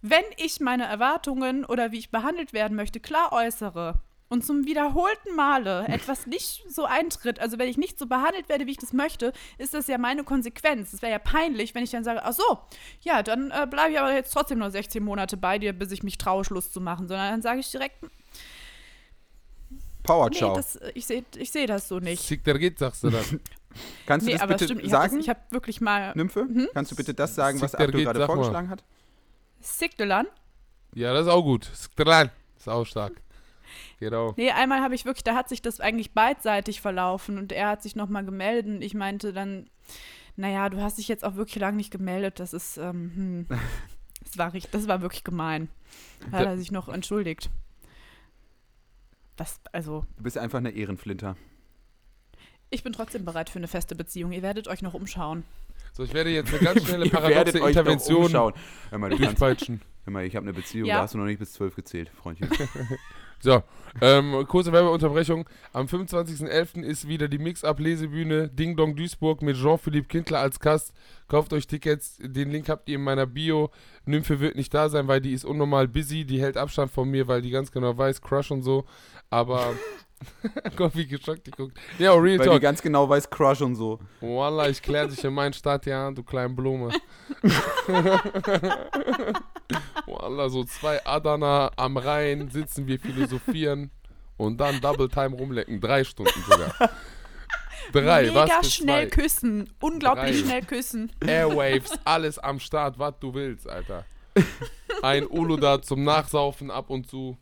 Wenn ich meine Erwartungen oder wie ich behandelt werden möchte klar äußere und zum wiederholten Male etwas nicht so eintritt, also wenn ich nicht so behandelt werde, wie ich das möchte, ist das ja meine Konsequenz. Es wäre ja peinlich, wenn ich dann sage, ach so, ja, dann äh, bleibe ich aber jetzt trotzdem nur 16 Monate bei dir, bis ich mich traue, Schluss zu machen, sondern dann sage ich direkt, Power nee, Ciao. das, ich sehe ich seh das so nicht. Geht, sagst du dann. Kannst du Nee, das aber bitte stimmt, ich habe sagen, hab wirklich mal Nymphe? Kannst du bitte das sagen, was Abdul gerade sag mal. vorgeschlagen hat? Sigdelan. Ja, das ist auch gut. Sick, der Lan. Ist auch stark. Genau. Nee, einmal habe ich wirklich, da hat sich das eigentlich beidseitig verlaufen und er hat sich nochmal gemeldet und ich meinte dann, naja, du hast dich jetzt auch wirklich lange nicht gemeldet, das ist, ähm, hm, das war, richtig, das war wirklich gemein. Da hat er sich noch entschuldigt. Was, also, Du bist einfach eine Ehrenflinter. ich bin trotzdem bereit für eine feste Beziehung. Ihr werdet euch noch umschauen. So, ich werde jetzt eine ganz schnelle paradoxe Intervention umschauen. Hör mal, du kannst, durchpeitschen. hör mal, ich habe eine Beziehung, Ja. da hast du noch nicht bis zwölf gezählt, Freundchen. So, ähm, kurze Werbeunterbrechung. Am 25.11. ist wieder die Mix-Up-Lesebühne Ding Dong Duisburg mit Jean-Philippe Kindler als Gast. Kauft euch Tickets. Den Link habt ihr in meiner Bio. Nymphe wird nicht da sein, weil die ist unnormal busy. Die hält Abstand von mir, weil die ganz genau weiß, Crush und so. Aber. Gott, wie geschockt die guckt. Ja, Real Weil die Talk. ganz genau weiß, Crush und so. Wallah, ich klär dich in meinen Stadt ja an, du kleine Blume. Wallah, so zwei Adana am Rhein sitzen wir philosophieren und dann Double Time rumlecken. Drei Stunden sogar. Drei, Mega was schnell zwei? küssen. Unglaublich Drei. schnell küssen. Airwaves, alles am Start, was du willst, Alter. Ein Uluda zum Nachsaufen ab und zu.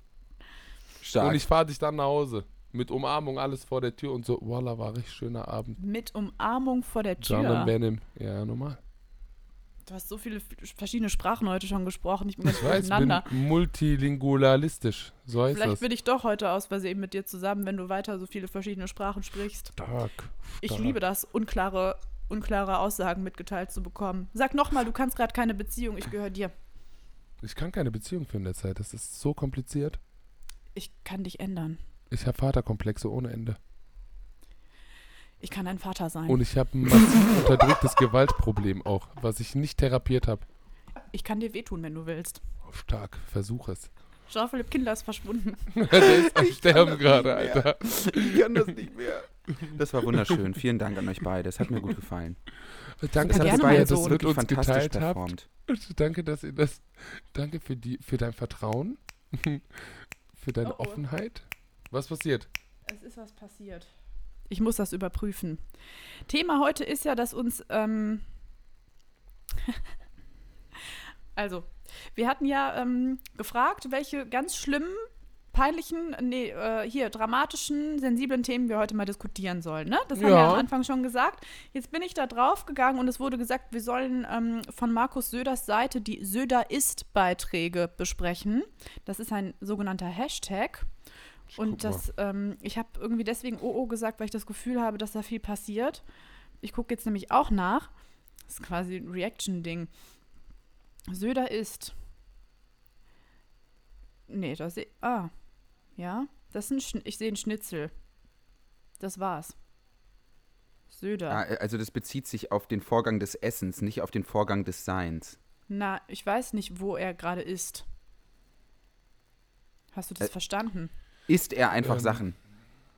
Stark. Und ich fahr dich dann nach Hause. Mit Umarmung, alles vor der Tür und so. Wallah, war richtig schöner Abend. Mit Umarmung vor der John Tür. Benim. Ja, normal. Du hast so viele verschiedene Sprachen heute schon gesprochen. Ich bin ganz Ich weiß, bin multilingualistisch. So heißt Vielleicht das. bin ich doch heute aus Versehen mit dir zusammen, wenn du weiter so viele verschiedene Sprachen sprichst. Stark. Ich stark. liebe das, unklare, unklare Aussagen mitgeteilt zu bekommen. Sag nochmal, du kannst gerade keine Beziehung, ich gehöre dir. Ich kann keine Beziehung führen derzeit. Das ist so kompliziert. Ich kann dich ändern. Ich habe Vaterkomplexe ohne Ende. Ich kann dein Vater sein. Und ich habe ein massiv unterdrücktes Gewaltproblem auch, was ich nicht therapiert habe. ich kann dir wehtun, wenn du willst. Oh, stark, versuch es. Jean-Philipp Kindler ist verschwunden. Der ist am Sterben das gerade. Alter. Ich kann das nicht mehr. Das war wunderschön. Vielen Dank an euch beide. Es hat mir gut gefallen. Danke, Das dass ihr mein das mit wirklich uns geteilt habt. performt. Danke, dass ihr das. Danke für die, für dein Vertrauen, für deine Oh, oh. Offenheit. Was passiert? Es ist was passiert. Ich muss das überprüfen. Thema heute ist ja, dass uns. Ähm also, wir hatten ja ähm, gefragt, welche ganz schlimmen, peinlichen, nee, äh, hier, dramatischen, sensiblen Themen wir heute mal diskutieren sollen. Ne? Das haben wir Ja. am Anfang schon gesagt. Jetzt bin ich da drauf gegangen und es wurde gesagt, wir sollen ähm, von Markus Söders Seite die Söder-Ist-Beiträge besprechen. Das ist ein sogenannter Hashtag. Und guck mal. das, ähm, ich habe irgendwie deswegen OO gesagt, weil ich das Gefühl habe, dass da viel passiert. Ich gucke jetzt nämlich auch nach. Das ist quasi ein Reaction-Ding. Söder ist. Nee, da sehe Ah. Ja, das ist ein ich sehe ein Schnitzel. Das war's. Söder. Ah, also das bezieht sich auf den Vorgang des Essens, nicht auf den Vorgang des Seins. Na, ich weiß nicht, wo er gerade ist. Hast du das Ä- verstanden? Isst er einfach Ähm, Sachen?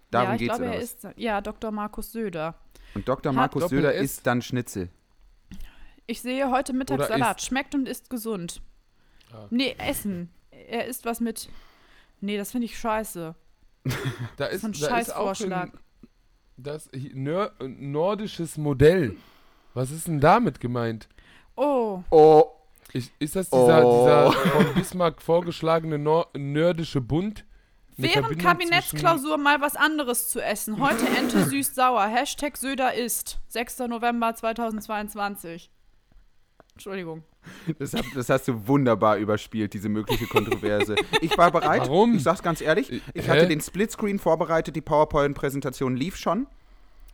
Darum ja, ich geht's glaube, oder er was? ist. Ja, Dr. Markus Söder. Und Dr. hat Markus Doppel Söder isst dann Schnitzel. Ich sehe heute Mittag Oder Salat. Schmeckt und ist gesund. Ah. Nee, Essen. Er isst was mit. Nee, das finde ich scheiße. Da ist, So ein da ist auch Scheißvorschlag. ein, das nör, nordisches Modell. Was ist denn damit gemeint? Oh, Oh, Ich, ist das dieser, Oh. dieser von Bismarck vorgeschlagene Nor nördische Bund? Während Kabinettsklausur mal was anderes zu essen. Heute Ente süß-sauer. Hashtag Söder isst. 6. November 2022. Entschuldigung. das, hab, das hast du wunderbar überspielt, diese mögliche Kontroverse. Ich war bereit. Warum? Ich sag's ganz ehrlich. Ich Hä? hatte den Splitscreen vorbereitet, die PowerPoint-Präsentation lief schon.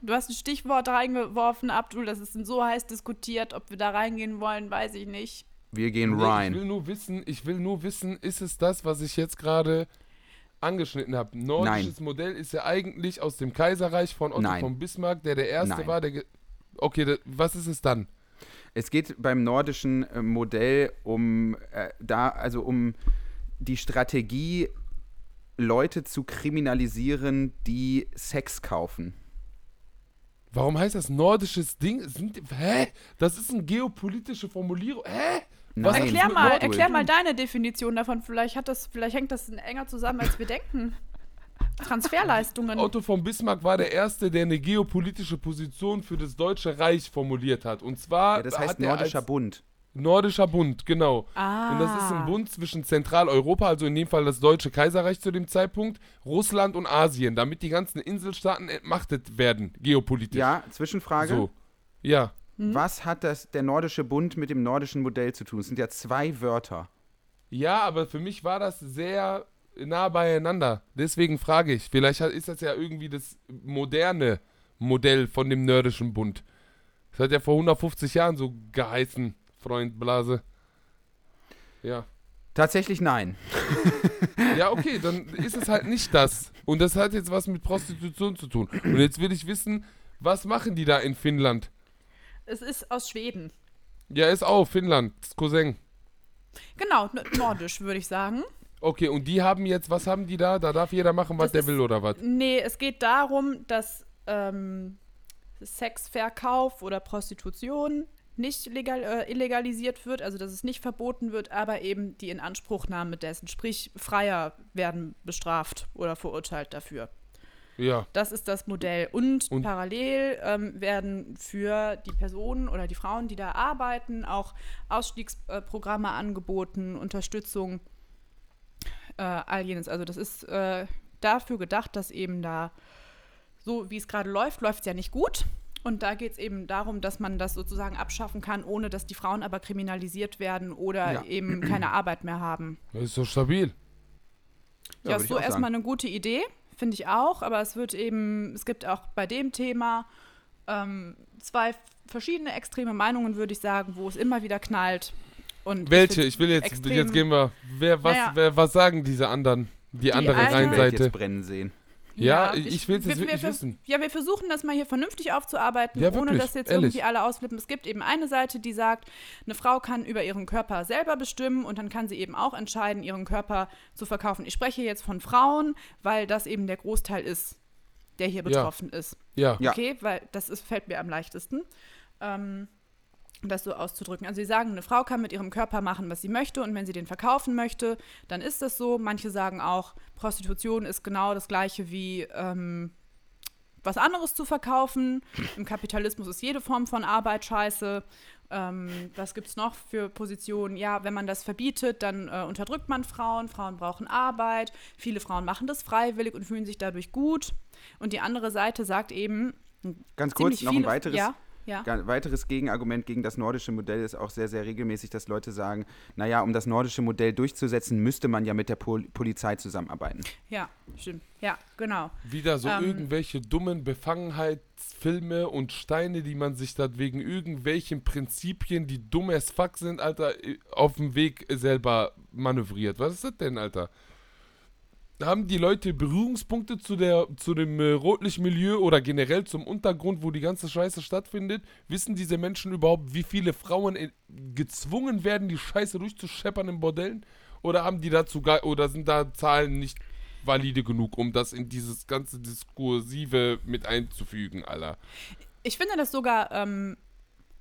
Du hast ein Stichwort reingeworfen, Abdul. Das ist so heiß diskutiert. Ob wir da reingehen wollen, weiß ich nicht. Wir gehen Nee, ich rein. will nur wissen, ich will nur wissen, ist es das, was ich jetzt gerade angeschnitten habe? Nordisches Modell ist ja eigentlich aus dem Kaiserreich von Otto Nein. von Bismarck, der der erste Nein. war, der Okay, da, was ist es dann? Es geht beim nordischen äh, Modell um äh, da, also um die Strategie, Leute zu kriminalisieren, die Sex kaufen. Warum heißt das nordisches Ding? Sind, hä? Das ist eine geopolitische Formulierung. Hä? Was Nein. Erklär mal, erklär mal deine Definition davon. Vielleicht hat das, vielleicht hängt das enger zusammen, als wir denken. Transferleistungen. Otto von Bismarck war der Erste, der eine geopolitische Position für das Deutsche Reich formuliert hat. Und zwar Ja, das heißt er Nordischer als Bund. Nordischer Bund, genau. Ah. Und das ist ein Bund zwischen Zentraleuropa, also in dem Fall das Deutsche Kaiserreich zu dem Zeitpunkt, Russland und Asien, damit die ganzen Inselstaaten entmachtet werden, geopolitisch. Ja, Zwischenfrage. So. Ja. Was hat das, der nordische Bund mit dem nordischen Modell zu tun? Es sind ja zwei Wörter. Ja, aber für mich war das sehr nah beieinander. Deswegen frage ich, vielleicht ist das ja irgendwie das moderne Modell von dem Nordischen Bund. Das hat ja vor 150 Jahren so geheißen, Freund Blase. Ja. Tatsächlich nein. Ja, okay, dann ist es halt nicht das. Und das hat jetzt was mit Prostitution zu tun. Und jetzt will ich wissen, was machen die da in Finnland? Es ist aus Schweden. Ja, ist auch Finnland, Cousin. Genau, nordisch, würde ich sagen. Okay, und die haben jetzt, was haben die da? Da darf jeder machen, was Das der ist- will, oder was? Nee, es geht darum, dass ähm, Sexverkauf oder Prostitution nicht legal, äh, illegalisiert wird, also dass es nicht verboten wird, aber eben die Inanspruchnahme dessen, sprich Freier werden bestraft oder verurteilt dafür. Ja. Das ist das Modell. Und, Und- parallel ähm, werden für die Personen oder die Frauen, die da arbeiten, auch Ausstiegsprogramme angeboten, Unterstützung, äh, all jenes. Also das ist äh, dafür gedacht, dass eben da, so wie es gerade läuft, läuft es ja nicht gut. Und da geht es eben darum, dass man das sozusagen abschaffen kann, ohne dass die Frauen aber kriminalisiert werden oder Ja. eben keine Arbeit mehr haben. Das ist so stabil. Ja, ich so erstmal eine gute Idee, finde ich auch, aber es wird eben, es gibt auch bei dem Thema ähm, zwei verschiedene extreme Meinungen, würde ich sagen, wo es immer wieder knallt. Und Welche? find Ich will jetzt, extrem- jetzt gehen wir. Wer, was, Naja. wer, was sagen diese anderen? Die, andere eine- Die Rheinseite. jetzt brennen sehen. Ja, ich- ich will's jetzt wir- wirklich wir, wissen. Ja, wir versuchen das mal hier vernünftig aufzuarbeiten, Ja, ohne wirklich, dass jetzt ehrlich. irgendwie alle ausflippen. Es gibt eben eine Seite, die sagt, eine Frau kann über ihren Körper selber bestimmen und dann kann sie eben auch entscheiden, ihren Körper zu verkaufen. Ich spreche jetzt von Frauen, weil das eben der Großteil ist, der hier Ja. betroffen ist. Ja. Ja. Okay, weil das ist, fällt mir am leichtesten, ähm, das so auszudrücken. Also sie sagen, eine Frau kann mit ihrem Körper machen, was sie möchte und wenn sie den verkaufen möchte, dann ist das so. Manche sagen auch, Prostitution ist genau das gleiche wie ähm, was anderes zu verkaufen. Im Kapitalismus ist jede Form von Arbeit scheiße. Ähm, was gibt es noch für Positionen? Ja, wenn man das verbietet, dann äh, unterdrückt man Frauen. Frauen brauchen Arbeit. Viele Frauen machen das freiwillig und fühlen sich dadurch gut. Und die andere Seite sagt eben, Ganz kurz, noch ein weiteres, Ja, Ja. Weiteres Gegenargument gegen das nordische Modell ist auch sehr, sehr regelmäßig, dass Leute sagen, naja, um das nordische Modell durchzusetzen, müsste man ja mit der Pol Polizei zusammenarbeiten. Ja, stimmt. Ja, genau. Wieder so Ähm. irgendwelche dummen Befangenheitsfilme und Steine, die man sich da wegen irgendwelchen Prinzipien, die dumm as fuck sind, Alter, auf dem Weg selber manövriert. Was ist das denn, Alter? Haben die Leute Berührungspunkte zu, der, zu dem äh, Rotlichtmilieu oder generell zum Untergrund, wo die ganze Scheiße stattfindet? Wissen diese Menschen überhaupt, wie viele Frauen in, gezwungen werden, die Scheiße durchzuscheppern in Bordellen? Oder haben die dazu oder sind da Zahlen nicht valide genug, um das in dieses ganze Diskursive mit einzufügen, Alter? Ich finde das sogar ähm,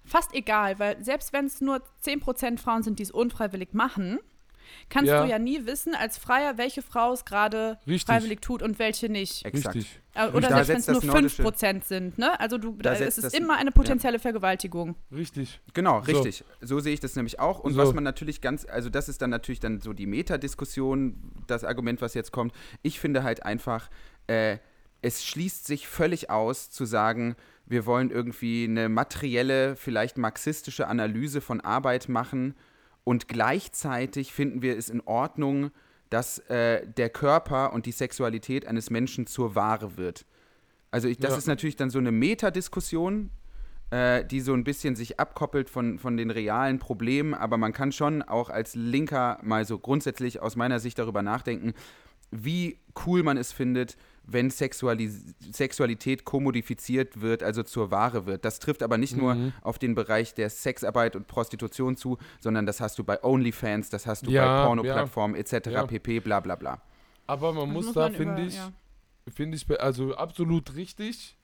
fast egal, weil selbst wenn es nur 10% Frauen sind, die es unfreiwillig machen, kannst Ja. du ja nie wissen als Freier, welche Frau es gerade freiwillig tut und welche nicht. Exakt. Richtig. Äh, Oder selbst wenn es nur nordische- 5% sind, ne? Also du, Da es ist immer eine potenzielle Vergewaltigung. Richtig. Genau, So. richtig. So, sehe ich das nämlich auch. Und So. was man natürlich ganz, also das ist dann natürlich dann so die Metadiskussion, das Argument, was jetzt kommt. Ich finde halt einfach, äh, es schließt sich völlig aus zu sagen, wir wollen irgendwie eine materielle, vielleicht marxistische Analyse von Arbeit machen und gleichzeitig finden wir es in Ordnung, dass äh, der Körper und die Sexualität eines Menschen zur Ware wird. Also ich, das Ja. ist natürlich dann so eine Metadiskussion, äh, die so ein bisschen sich abkoppelt von, von den realen Problemen, aber man kann schon auch als Linker mal so grundsätzlich aus meiner Sicht darüber nachdenken, wie cool man es findet, wenn Sexualis Sexualität kommodifiziert wird, also zur Ware wird. Das trifft aber nicht nur auf den Bereich der Sexarbeit und Prostitution zu, sondern das hast du bei OnlyFans, das hast du Ja, bei Pornoplattformen etc. Ja. pp. bla bla bla. Aber man Das muss, muss da, finde ich, ja. finde ich, also absolut richtig,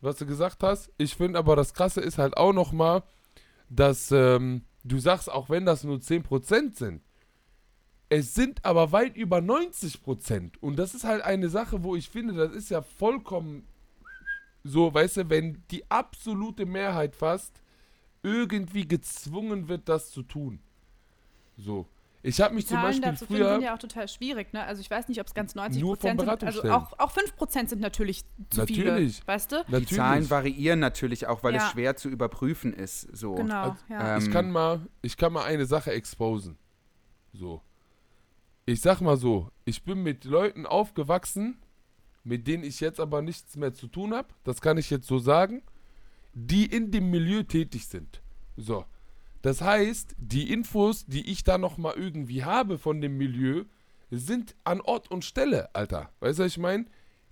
was du gesagt hast. Ich finde aber das Krasse ist halt auch nochmal, dass ähm, du sagst, auch wenn das nur 10% sind, es sind aber weit über 90%. Und das ist halt eine Sache, wo ich finde, das ist ja vollkommen so, weißt du, wenn die absolute Mehrheit fast irgendwie gezwungen wird, das zu tun. So. Ich habe mich zum Zahlen Beispiel dazu finden früher. sind ja auch total schwierig, ne? Also ich weiß nicht, ob es ganz 90 Nur Prozent sind. Also auch, auch 5 Prozent sind natürlich zu viele, Natürlich. weißt du? Die natürlich. Zahlen variieren natürlich auch, weil es Ja. schwer zu überprüfen ist. So. Genau, Also, ja. ähm, Ich kann mal, ich kann mal eine Sache exposen. So. Ich sag mal so, ich bin mit Leuten aufgewachsen, mit denen ich jetzt aber nichts mehr zu tun habe. Das kann ich jetzt so sagen, die in dem Milieu tätig sind. So. Das heißt, die Infos, die ich da noch mal irgendwie habe von dem Milieu, sind an Ort und Stelle, Alter. Weißt du, was ich meine?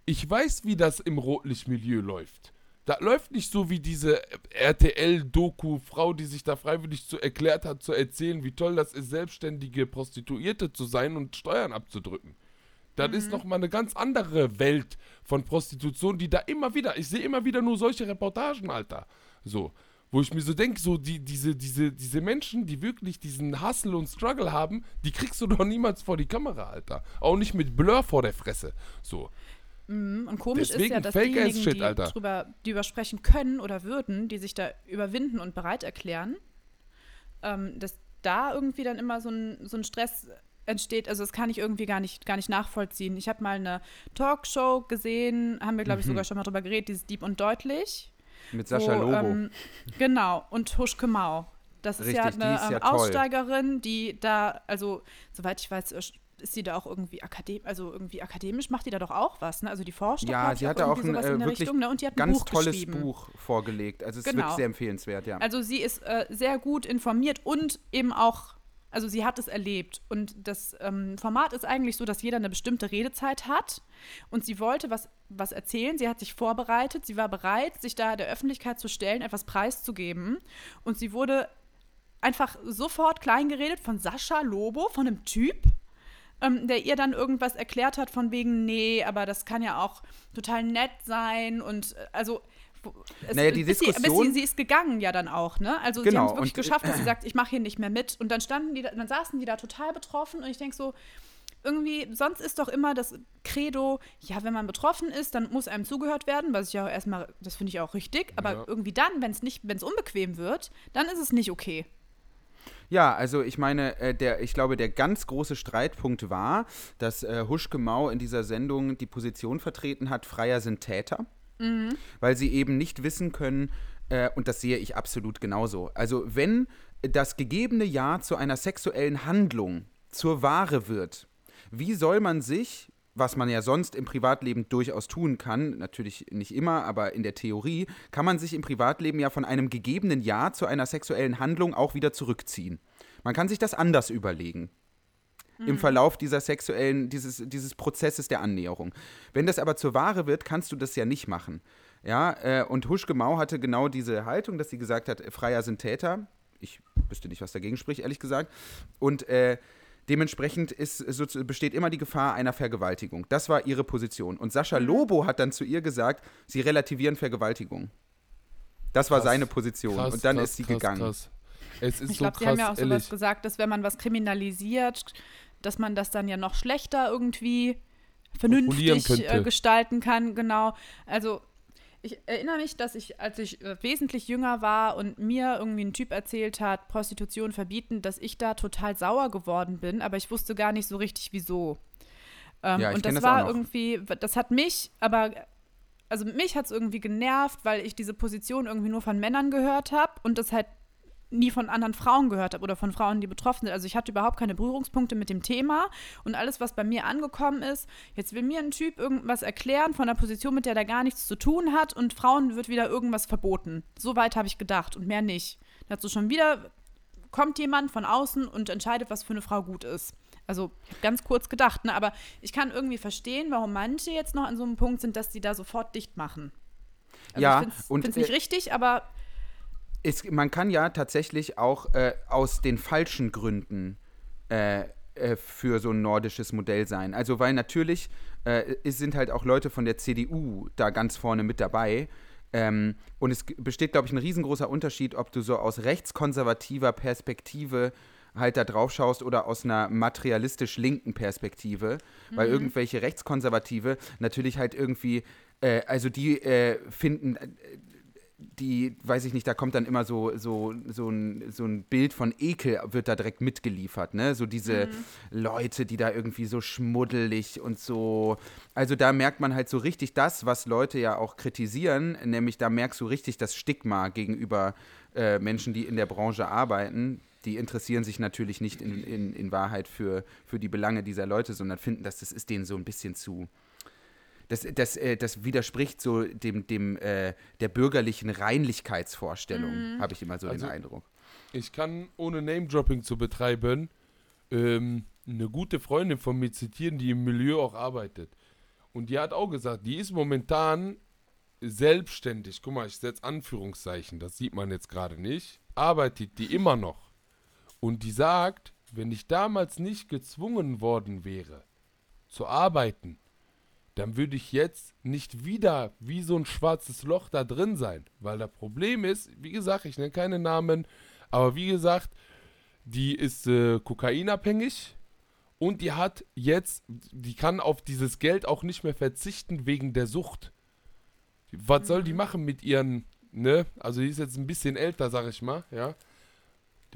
Ich weiß, wie das im Rotlichtmilieu läuft. Da läuft nicht so wie diese RTL-Doku-Frau, die sich da freiwillig zu erklärt hat, zu erzählen, wie toll das ist, selbstständige Prostituierte zu sein und Steuern abzudrücken. Das ist noch mal eine ganz andere Welt von Prostitution, die da immer wieder, ich sehe immer wieder nur solche Reportagen, Alter. So. Wo ich mir so denke, so die, diese, diese, diese Menschen, die wirklich diesen Hustle und Struggle haben, die kriegst du doch niemals vor die Kamera, Alter. Auch nicht mit Blur vor der Fresse. So. Mhm, Und komisch ist Deswegen ja, dass diejenigen, Shit, die drüber, die übersprechen können oder würden, die sich da überwinden und bereit erklären, ähm, dass da irgendwie dann immer so ein, so ein Stress entsteht. Also das kann ich irgendwie gar nicht, gar nicht nachvollziehen. Ich habe mal eine Talkshow gesehen, haben wir, glaube ich, sogar schon mal drüber geredet, dieses Dieb und Deutlich. Mit Sascha wo, Lobo. Ähm, genau, und Huschke Mau. Das ist ja Richtig, die eine ist ja ähm. Aussteigerin, die da, also soweit ich weiß, äh, ist sie da auch irgendwie akademisch, also irgendwie akademisch macht die da doch auch was, ne? Also die forscht ja, sie hatte auch irgendwie ein äh, wirklich Richtung, ne? Und die hat ein ganz Buch tolles. Buch vorgelegt. Also es ist Genau. wirklich sehr empfehlenswert, ja. Also sie ist äh, sehr gut informiert und eben auch, also sie hat es erlebt. Und das ähm, Format ist eigentlich so, dass jeder eine bestimmte Redezeit hat. Und sie wollte was, was erzählen. Sie hat sich vorbereitet. Sie war bereit, sich da der Öffentlichkeit zu stellen, etwas preiszugeben. Und sie wurde einfach sofort kleingeredet von Sascha Lobo, von einem Typ, ähm, der ihr dann irgendwas erklärt hat von wegen, nee, aber das kann ja auch total nett sein und äh, also es, Naja, die bis sie, bis Diskussion- sie, sie ist gegangen ja dann auch, ne? Also sie Genau, haben es wirklich und, äh, geschafft, dass sie sagt, ich mache hier nicht mehr mit und dann standen die, da, dann saßen die da total betroffen und ich denke so, irgendwie, sonst ist doch immer das Credo, ja, wenn man betroffen ist, dann muss einem zugehört werden, was ich ja erstmal, das finde ich auch richtig, aber Ja. irgendwie dann, wenn es nicht, wenn es unbequem wird, dann ist es nicht okay. Ja, also ich meine, äh, der, ich glaube, der ganz große Streitpunkt war, dass äh, Huschke Mau in dieser Sendung die Position vertreten hat, Freier sind Täter. Weil sie eben nicht wissen können, Äh, und das sehe ich absolut genauso. Also wenn das gegebene Ja zu einer sexuellen Handlung zur Ware wird, wie soll man sich was man ja sonst im Privatleben durchaus tun kann, natürlich nicht immer, aber in der Theorie, kann man sich im Privatleben ja von einem gegebenen Ja zu einer sexuellen Handlung auch wieder zurückziehen. Man kann sich das anders überlegen. Im Verlauf dieser sexuellen, dieses, dieses Prozesses der Annäherung. Wenn das aber zur Ware wird, kannst du das ja nicht machen. Ja, äh, und Huschke Mau hatte genau diese Haltung, dass sie gesagt hat, Freier sind Täter. Ich wüsste nicht, was dagegen spricht, ehrlich gesagt. Und äh, Dementsprechend ist, so, besteht immer die Gefahr einer Vergewaltigung. Das war ihre Position. Und Sascha Mhm. Lobo hat dann zu ihr gesagt, sie relativieren Vergewaltigung. Das war Krass. seine Position. Krass, und dann krass, ist sie krass, gegangen. Krass. Es ist Ich so glaube, sie krass, haben ja auch sowas ehrlich. gesagt, dass wenn man was kriminalisiert, dass man das dann ja noch schlechter irgendwie vernünftig äh, gestalten kann. Genau. Also ich erinnere mich, dass ich, als ich äh, wesentlich jünger war und mir irgendwie ein Typ erzählt hat, Prostitution verbieten, dass ich da total sauer geworden bin, aber ich wusste gar nicht so richtig, wieso. Ähm, Ja, und das das war irgendwie, das hat mich, aber also mich hat es irgendwie genervt, weil ich diese Position irgendwie nur von Männern gehört habe und das halt nie von anderen Frauen gehört habe oder von Frauen, die betroffen sind. Also ich hatte überhaupt keine Berührungspunkte mit dem Thema und alles, was bei mir angekommen ist, jetzt will mir ein Typ irgendwas erklären von einer Position, mit der er gar nichts zu tun hat und Frauen wird wieder irgendwas verboten. So weit habe ich gedacht und mehr nicht. Dazu schon wieder kommt jemand von außen und entscheidet, was für eine Frau gut ist. Also ganz kurz gedacht, ne? aber ich kann irgendwie verstehen, warum manche jetzt noch an so einem Punkt sind, dass die da sofort dicht machen. Also Ja, ich finde und, es nicht äh, richtig, aber es, man kann ja tatsächlich auch äh, aus den falschen Gründen äh, äh, für so ein nordisches Modell sein. Also weil natürlich äh, es sind halt auch Leute von der CDU da ganz vorne mit dabei. Ähm, und es besteht, glaube ich, ein riesengroßer Unterschied, ob du so aus rechtskonservativer Perspektive halt da drauf schaust oder aus einer materialistisch linken Perspektive, weil irgendwelche Rechtskonservative natürlich halt irgendwie, äh, also die äh, finden, äh, die, weiß ich nicht, da kommt dann immer so, so, so, ein, so ein Bild von Ekel, wird da direkt mitgeliefert, ne? So diese Leute, die da irgendwie so schmuddelig und so. Also da merkt man halt so richtig das, was Leute ja auch kritisieren, nämlich da merkst du richtig das Stigma gegenüber äh, Menschen, die in der Branche arbeiten. Die interessieren sich natürlich nicht in, in, in Wahrheit für, für die Belange dieser Leute, sondern finden, dass das ist denen so ein bisschen zu, das, das, äh, das widerspricht so dem, dem äh, der bürgerlichen Reinlichkeitsvorstellung, habe ich immer so Also- den Eindruck. Ich kann, ohne Name-Dropping zu betreiben, ähm, eine gute Freundin von mir zitieren, die im Milieu auch arbeitet. Und die hat auch gesagt, die ist momentan selbstständig. Guck mal, ich setze Anführungszeichen, das sieht man jetzt gerade nicht. Arbeitet die immer noch. Und die sagt, wenn ich damals nicht gezwungen worden wäre, zu arbeiten, dann würde ich jetzt nicht wieder wie so ein schwarzes Loch da drin sein. Weil das Problem ist, wie gesagt, ich nenne keine Namen, aber wie gesagt, die ist äh, kokainabhängig und die hat jetzt, die kann auf dieses Geld auch nicht mehr verzichten wegen der Sucht. Was soll die machen mit ihren, ne? Also die ist jetzt ein bisschen älter, sag ich mal, ja.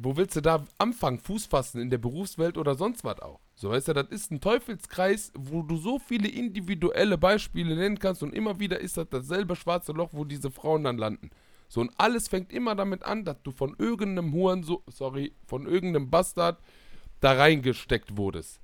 Wo willst du da anfangen, Fuß fassen in der Berufswelt oder sonst was auch? So, weißt du, das ist ein Teufelskreis, wo du so viele individuelle Beispiele nennen kannst und immer wieder ist das dasselbe schwarze Loch, wo diese Frauen dann landen. So, und alles fängt immer damit an, dass du von irgendeinem Huren, so, sorry, von irgendeinem Bastard da reingesteckt wurdest.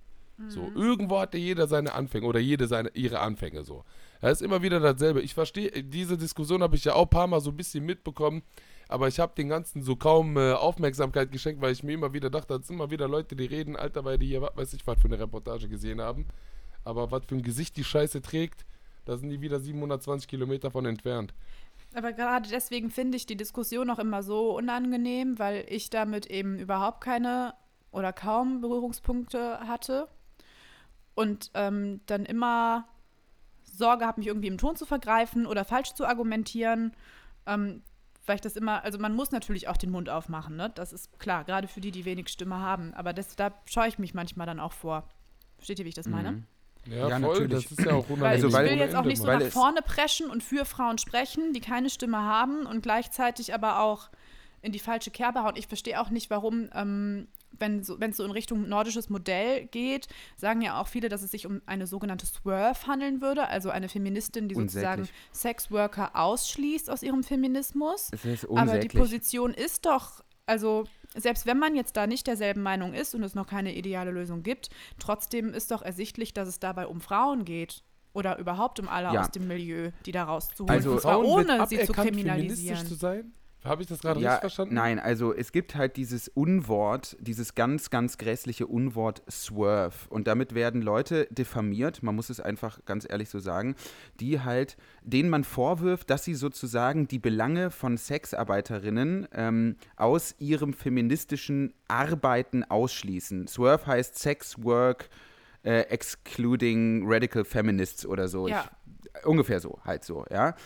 So, irgendwo hatte jeder seine Anfänge oder jede seine, ihre Anfänge so. Das ist immer wieder dasselbe. Ich verstehe, diese Diskussion habe ich ja auch ein paar Mal so ein bisschen mitbekommen, aber ich habe den Ganzen so kaum äh, Aufmerksamkeit geschenkt, weil ich mir immer wieder dachte, das sind immer wieder Leute, die reden, Alter, weil die hier, weiß ich, was für eine Reportage gesehen haben. Aber was für ein Gesicht die Scheiße trägt, da sind die wieder 720 Kilometer von entfernt. Aber gerade deswegen finde ich die Diskussion auch immer so unangenehm, weil ich damit eben überhaupt keine oder kaum Berührungspunkte hatte und ähm, dann immer Sorge habe, mich irgendwie im Ton zu vergreifen oder falsch zu argumentieren, ähm, weil ich das immer, also man muss natürlich auch den Mund aufmachen, ne? Das ist klar, gerade für die, die wenig Stimme haben. Aber das, da scheue ich mich manchmal dann auch vor. Versteht ihr, wie ich das meine? Mhm. Ja, Ja, voll, natürlich. das ist ja auch Weil unangenehm. Also, ich weil- will jetzt auch nicht so nach vorne preschen und für Frauen sprechen, die keine Stimme haben und gleichzeitig aber auch in die falsche Kerbe hauen. Ich verstehe auch nicht, warum ähm, wenn so, wenn es so in Richtung nordisches Modell geht, sagen ja auch viele, dass es sich um eine sogenannte Swerve handeln würde, also eine Feministin, die sozusagen. Sexworker ausschließt aus ihrem Feminismus. Es ist Aber die. Position ist doch, also selbst wenn man jetzt da nicht derselben Meinung ist und es noch keine ideale Lösung gibt, trotzdem ist doch ersichtlich, dass es dabei um Frauen geht. Oder überhaupt um alle Ja. aus dem Milieu, die da rauszuholen. Also- und zwar ohne sie zu kriminalisieren. feministisch zu sein? Habe ich das gerade Ja, richtig verstanden? nein, also es gibt halt dieses Unwort, dieses ganz, ganz grässliche Unwort Swerve. Und damit werden Leute diffamiert, man muss es einfach ganz ehrlich so sagen, die halt, denen man vorwirft, dass sie sozusagen die Belange von Sexarbeiterinnen ähm, aus ihrem feministischen Arbeiten ausschließen. Swerve heißt Sex Work äh, Excluding Radical Feminists oder so. Ja. Ich, ungefähr so, halt so, ja.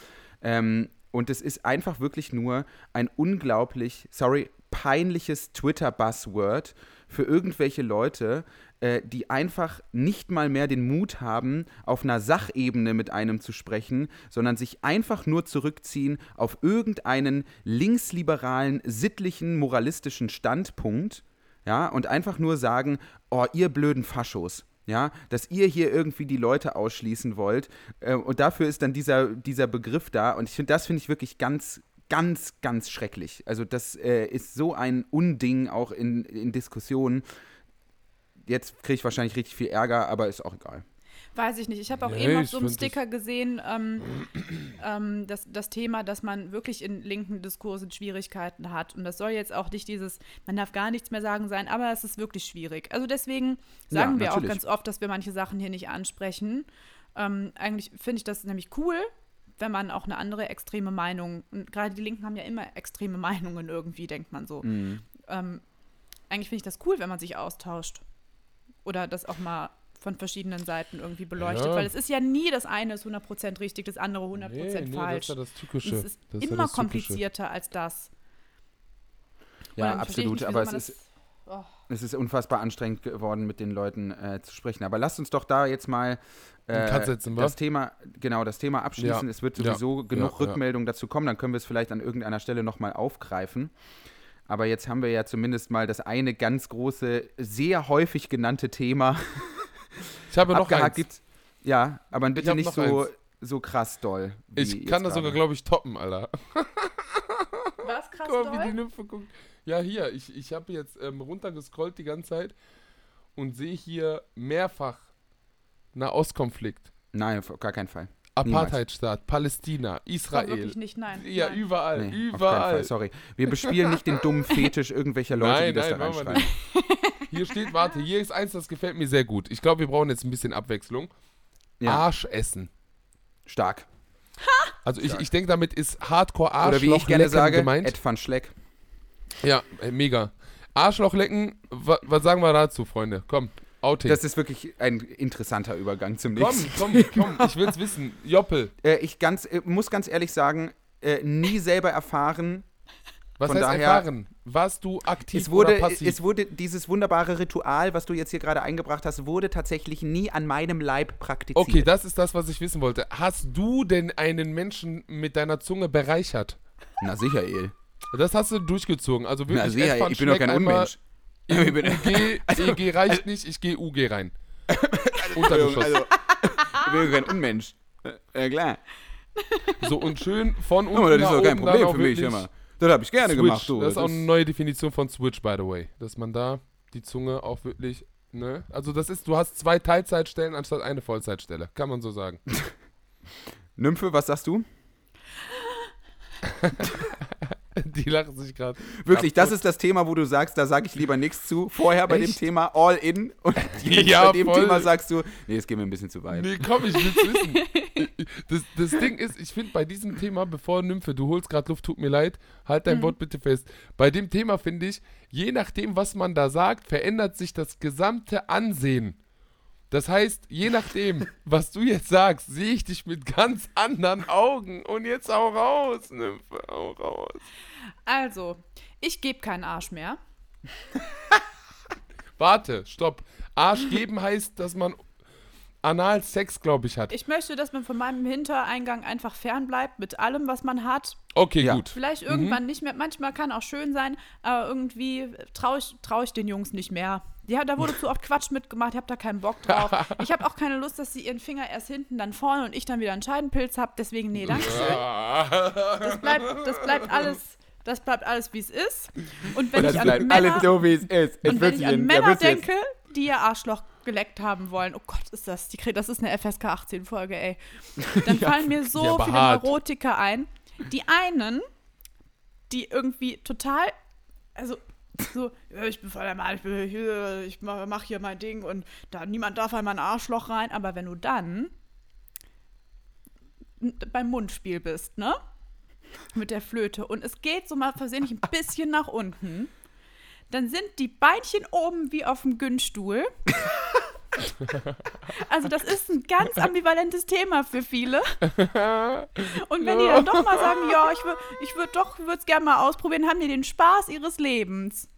Ähm, und es ist einfach wirklich nur ein unglaublich, sorry, peinliches Twitter-Buzzword für irgendwelche Leute, äh, die einfach nicht mal mehr den Mut haben, auf einer Sachebene mit einem zu sprechen, sondern sich einfach nur zurückziehen auf irgendeinen linksliberalen, sittlichen, moralistischen Standpunkt, ja, und einfach nur sagen, oh, ihr blöden Faschos, ja, dass ihr hier irgendwie die Leute ausschließen wollt. Äh, und dafür ist dann dieser, dieser Begriff da. Und ich finde, das finde ich wirklich ganz, ganz, ganz schrecklich. Also das äh, ist so ein Unding auch in, in Diskussionen. Jetzt kriege ich wahrscheinlich richtig viel Ärger, aber ist auch egal. Weiß ich nicht. Ich habe auch Nee, eben auf so einem Sticker gesehen, ähm, ähm, das, das Thema, dass man wirklich in linken Diskursen Schwierigkeiten hat. Und das soll jetzt auch nicht dieses, man darf gar nichts mehr sagen sein, aber es ist wirklich schwierig. Also deswegen Ja, sagen wir auch ganz oft, dass wir manche Sachen hier nicht ansprechen. Ähm, eigentlich finde ich das nämlich cool, wenn man auch eine andere extreme Meinung, und gerade die Linken haben ja immer extreme Meinungen irgendwie, denkt man so. Mhm. Ähm, eigentlich finde ich das cool, wenn man sich austauscht. Oder das auch mal von verschiedenen Seiten irgendwie beleuchtet. Ja. Weil es ist ja nie das eine ist 100% richtig, das andere 100% Nee, nee, das falsch. ist ja das Und es ist das ja immer das Tückische. komplizierter als das. Ja, absolut. nicht, aber es ist, das- oh. es ist unfassbar anstrengend geworden, mit den Leuten äh, zu sprechen. Aber lasst uns doch da jetzt mal äh, setzen, das Thema, genau, das Thema abschließen. Ja. Es wird Ja. sowieso genug Ja, ja. Rückmeldungen dazu kommen, dann können wir es vielleicht an irgendeiner Stelle nochmal aufgreifen. Aber jetzt haben wir ja zumindest mal das eine ganz große, sehr häufig genannte Thema Ich habe noch abgehakt. eins. Gibt's, ja, aber bitte nicht so, eins. so krass doll. wie Ich kann das sogar, glaube ich, toppen, Alter. Was krass Guck mal, wie die doll? Nymphe guckt. Ja, hier, ich, ich habe jetzt ähm, runtergescrollt die ganze Zeit und sehe hier mehrfach Nahostkonflikt, Nein, auf gar keinen Fall. Apartheidstaat, Palästina, Israel. wirklich nicht, nein. Ja, nein. überall, Nee, auf keinen überall. Fall, sorry. Wir bespielen nicht den dummen Fetisch irgendwelcher Leute, Nein, die das nein, da reinschreiben. Hier steht, warte, hier ist eins, das gefällt mir sehr gut. Ich glaube, wir brauchen jetzt ein bisschen Abwechslung. Ja. Arsch essen. Stark. Also ich, Stark. ich denke, damit ist Hardcore Arschloch Oder wie ich gerne sage, gemeint. Ed van Schleck. Ja, äh, mega. Arschloch lecken, wa, was sagen wir dazu, Freunde? Komm, Outing. Das ist wirklich ein interessanter Übergang zum komm, nächsten. komm, komm, ich will's wissen. Joppel, Äh, ich ganz, äh, muss ganz ehrlich sagen, äh, nie selber erfahren. Was Von heißt daher- erfahren? Warst du aktiv Es wurde, oder passiv? es wurde dieses wunderbare Ritual, was du jetzt hier gerade eingebracht hast, wurde tatsächlich nie an meinem Leib praktiziert. okay, das ist das, was ich wissen wollte. Hast du denn einen Menschen mit deiner Zunge bereichert? Na sicher, El. Das hast du durchgezogen. Also wirklich Na sicher, ich bin doch kein Unmensch. Ich bin- UG, EG reicht nicht, ich gehe UG rein. Untergeschoss. Also, ich bin doch kein Unmensch. Ja, klar. So und schön von unten Aber das ist doch kein Problem für mich, mal. Das habe ich gerne Switch. gemacht, du. Das ist auch eine neue Definition von Switch, by the way. Dass man da die Zunge auch wirklich, ne? Also das ist, du hast zwei Teilzeitstellen anstatt eine Vollzeitstelle. Kann man so sagen. Nymphe, was sagst du? die lachen sich gerade. Wirklich, das ist das Thema, wo du sagst, da sage ich lieber nichts zu. Vorher bei dem Echt? Thema All In und jetzt Ja, bei dem voll. Thema sagst du, nee, es geht mir ein bisschen zu weit. Nee, komm, ich will's wissen. Das, das Ding ist, ich finde bei diesem Thema, bevor Nymphe, du holst gerade Luft, tut mir leid, halt dein Wort bitte fest. Bei dem Thema finde ich, je nachdem, was man da sagt, verändert sich das gesamte Ansehen. Das heißt, je nachdem, was du jetzt sagst, sehe ich dich mit ganz anderen Augen. Und jetzt auch raus, Nymphe, auch raus. Also, ich gebe keinen Arsch mehr. Warte, stopp. Arsch geben heißt, dass man Analsex, glaube ich, hat. Ich möchte, dass man von meinem Hintereingang einfach fernbleibt mit allem, was man hat. Okay, Ja. gut. Vielleicht irgendwann nicht mehr. Manchmal kann auch schön sein, aber irgendwie traue ich, trau ich den Jungs nicht mehr. Ja, da wurde zu oft Quatsch mitgemacht, ich habe da keinen Bock drauf. Ich habe auch keine Lust, dass sie ihren Finger erst hinten, dann vorne und ich dann wieder einen Scheidenpilz habe. Deswegen, nee, danke schön. Das bleibt, das bleibt alles, das bleibt alles, wie es ist. Und wenn Das ich an Männer, alles so, wie es ist. Es und wenn ich an in- da Männer denke, die ihr Arschloch geleckt haben wollen, oh Gott, ist das, die, das ist eine FSK 18 Folge, ey. Dann fallen mir so Ja, viele hart. Neurotiker ein. Die einen, die irgendwie total, also so, ich bin voll der Mann, ich, bin hier, ich mach, hier mein Ding und da niemand darf in mein Arschloch rein, aber wenn du dann beim Mundspiel bist, ne? Mit der Flöte und es geht so mal versehentlich ein bisschen nach unten, dann sind die Beinchen oben wie auf dem Günststuhl. Also das ist ein ganz ambivalentes Thema für viele. Und wenn die dann doch mal sagen, ja, ich würde ich würd doch, würde es gerne mal ausprobieren, haben die den Spaß ihres Lebens.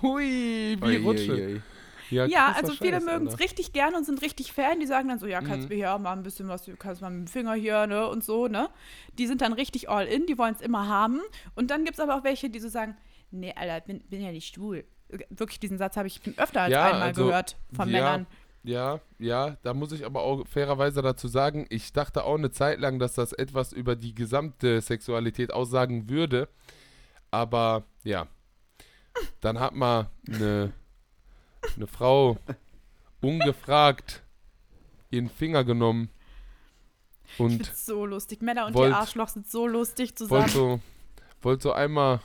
Hui, wie Ui, Rutsche. Ja, krasser also viele mögen es richtig gerne und sind richtig Fan. Die sagen dann so, ja, kannst Mhm. du hier mal ein bisschen was, du kannst mal mit dem Finger hier, ne, und so, ne. Die sind dann richtig all in, die wollen es immer haben. Und dann gibt es aber auch welche, die so sagen, nee, Alter, bin, bin ja nicht schwul. Wirklich, diesen Satz habe ich öfter als Ja, einmal also, gehört von ja, Männern. Ja, ja, da muss ich aber auch fairerweise dazu sagen, ich dachte auch eine Zeit lang, dass das etwas über die gesamte Sexualität aussagen würde. Aber ja, dann hat mal eine, eine Frau ungefragt ihren Finger genommen Ich und find's so lustig. Männer und wollt- ihr Arschloch sind so lustig zusammen. so, wollt so einmal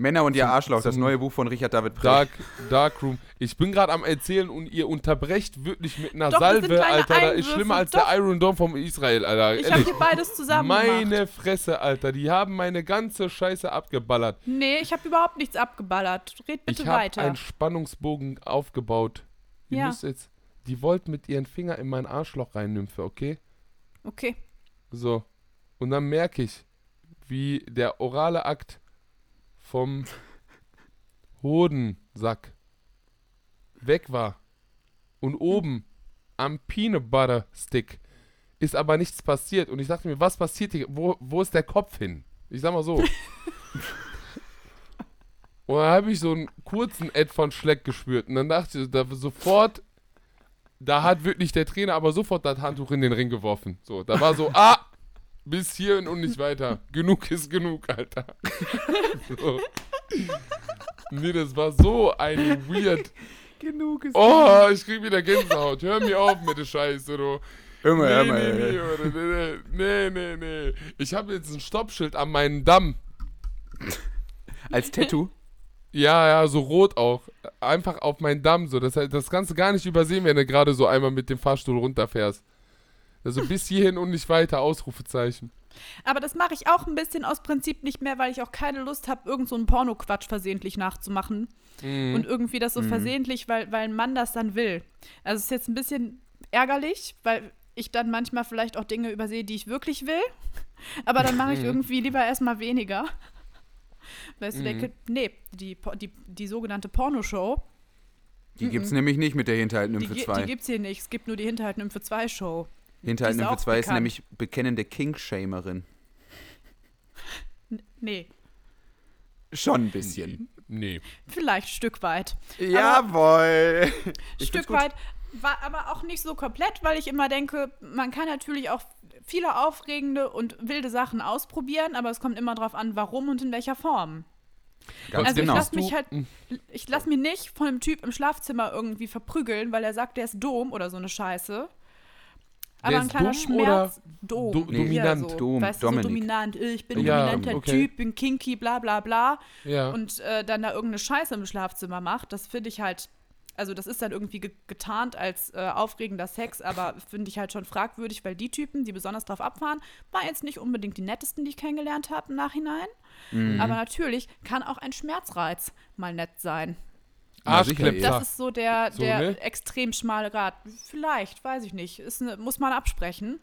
Männer und ihr Arschloch, das neue Buch von Richard David Precht. Dark, Darkroom. Ich bin gerade am Erzählen und ihr unterbrecht wirklich mit einer Doch, Salve, Alter. Da ist Einwürfe, schlimmer als doch. der Iron Dome vom Israel, Alter. Ich habe hier beides zusammen Meine gemacht. Fresse, Alter. Die haben meine ganze Scheiße abgeballert. Nee, ich habe überhaupt nichts abgeballert. Red bitte ich habe weiter. einen Spannungsbogen aufgebaut. Ihr Ja. müsst jetzt. Die wollt mit ihren Finger in mein Arschloch rein, Nymphe, okay? Okay. So. Und dann merke ich, wie der orale Akt vom Hodensack weg war. Und oben am Peanut Butter Stick ist aber nichts passiert. Und ich dachte mir, was passiert hier? Wo, wo ist der Kopf hin? Ich sag mal so. Und dann habe ich so einen kurzen Ed von Schleck gespürt. Und dann dachte ich, da sofort, da hat wirklich der Trainer aber sofort das Handtuch in den Ring geworfen. So, da war so, ah, bis hierhin und nicht weiter. Genug ist genug, Alter. so. Nee, das war so ein weird. Genug ist. Oh, ich krieg wieder Gänsehaut. Hör mir auf mit der Scheiße, du. Hör mal, hör Nee, mal. nee, nee, oder, nee, nee, nee, nee. Ich habe jetzt ein Stoppschild an meinen Damm. Als Tattoo. Ja, ja, so rot auch. Einfach auf meinen Damm so. Das, das kannst du gar nicht übersehen, wenn du gerade so einmal mit dem Fahrstuhl runterfährst. Also bis hierhin und nicht weiter, Ausrufezeichen. Aber das mache ich auch ein bisschen aus Prinzip nicht mehr, weil ich auch keine Lust habe, irgend so einen Porno-Quatsch versehentlich nachzumachen. Mhm. Und irgendwie das so versehentlich, weil, weil ein Mann das dann will. Also es ist jetzt ein bisschen ärgerlich, weil ich dann manchmal vielleicht auch Dinge übersehe, die ich wirklich will. Aber dann mache ich irgendwie lieber erstmal weniger. Weil ich so denke, nee, die, die, die sogenannte Pornoshow, Die gibt's nämlich nicht mit der Hinterhaltnymphe gi- die 2. gibt's hier nicht. Es gibt nur die Hinterhaltnymphe 2 Show. Hinterhaltnymphe ist auch 2 ist nämlich bekennende King-Shamerin. Nee, Schon ein bisschen. Nee. vielleicht ein Stück weit. Jawohl. Stück weit, war aber auch nicht so komplett, weil ich immer denke, man kann natürlich auch viele aufregende und wilde Sachen ausprobieren, aber es kommt immer darauf an, warum und in welcher Form. Ganz also genau. ich lasse mich halt, ich lasse mich nicht von einem Typ im Schlafzimmer irgendwie verprügeln, weil er sagt, der ist dom oder so eine Scheiße. Aber Der ein kleiner dumm Schmerz. Dom. Do- Ja, dominant. So, Dom, weißt du, Dominik. so dominant. Ich bin ein Ja, dominanter okay. Typ, bin kinky, bla bla bla. Ja. Und äh, dann da irgendeine Scheiße im Schlafzimmer macht, das finde ich halt. Also, das ist dann irgendwie ge getarnt als äh, aufregender Sex, aber finde ich halt schon fragwürdig, weil die Typen, die besonders drauf abfahren, waren jetzt nicht unbedingt die nettesten, die ich kennengelernt habe im Nachhinein. Mhm. Aber natürlich kann auch ein Schmerzreiz mal nett sein. Arschklepfer. Das ist so der, So, der ne? extrem schmale Grad. Vielleicht, weiß ich nicht. Ist eine, muss man absprechen.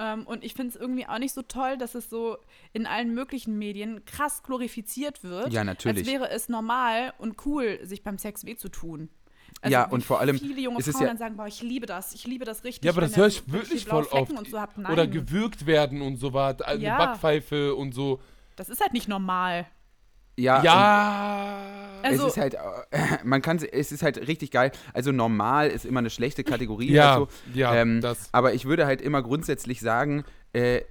Ähm, und ich finde es irgendwie auch nicht so toll, dass es so in allen möglichen Medien krass glorifiziert wird. Ja, natürlich. Als wäre es normal und cool, sich beim Sex weh zu tun. Also Ja, und vor allem viele junge ist es Frauen ja- dann sagen, boah, ich liebe das, ich liebe das richtig. Ja, aber das höre ich wirklich voll oft. So. Nein, Oder gewürgt werden und so was. Eine Ja. Backpfeife und so. das ist halt nicht normal. Ja, Ja. Also, es ist halt, äh, man kann, es ist halt richtig geil. Also normal ist immer eine schlechte Kategorie. ja, halt so. ja, Ähm, das. Aber ich würde halt immer grundsätzlich sagen, äh, äh,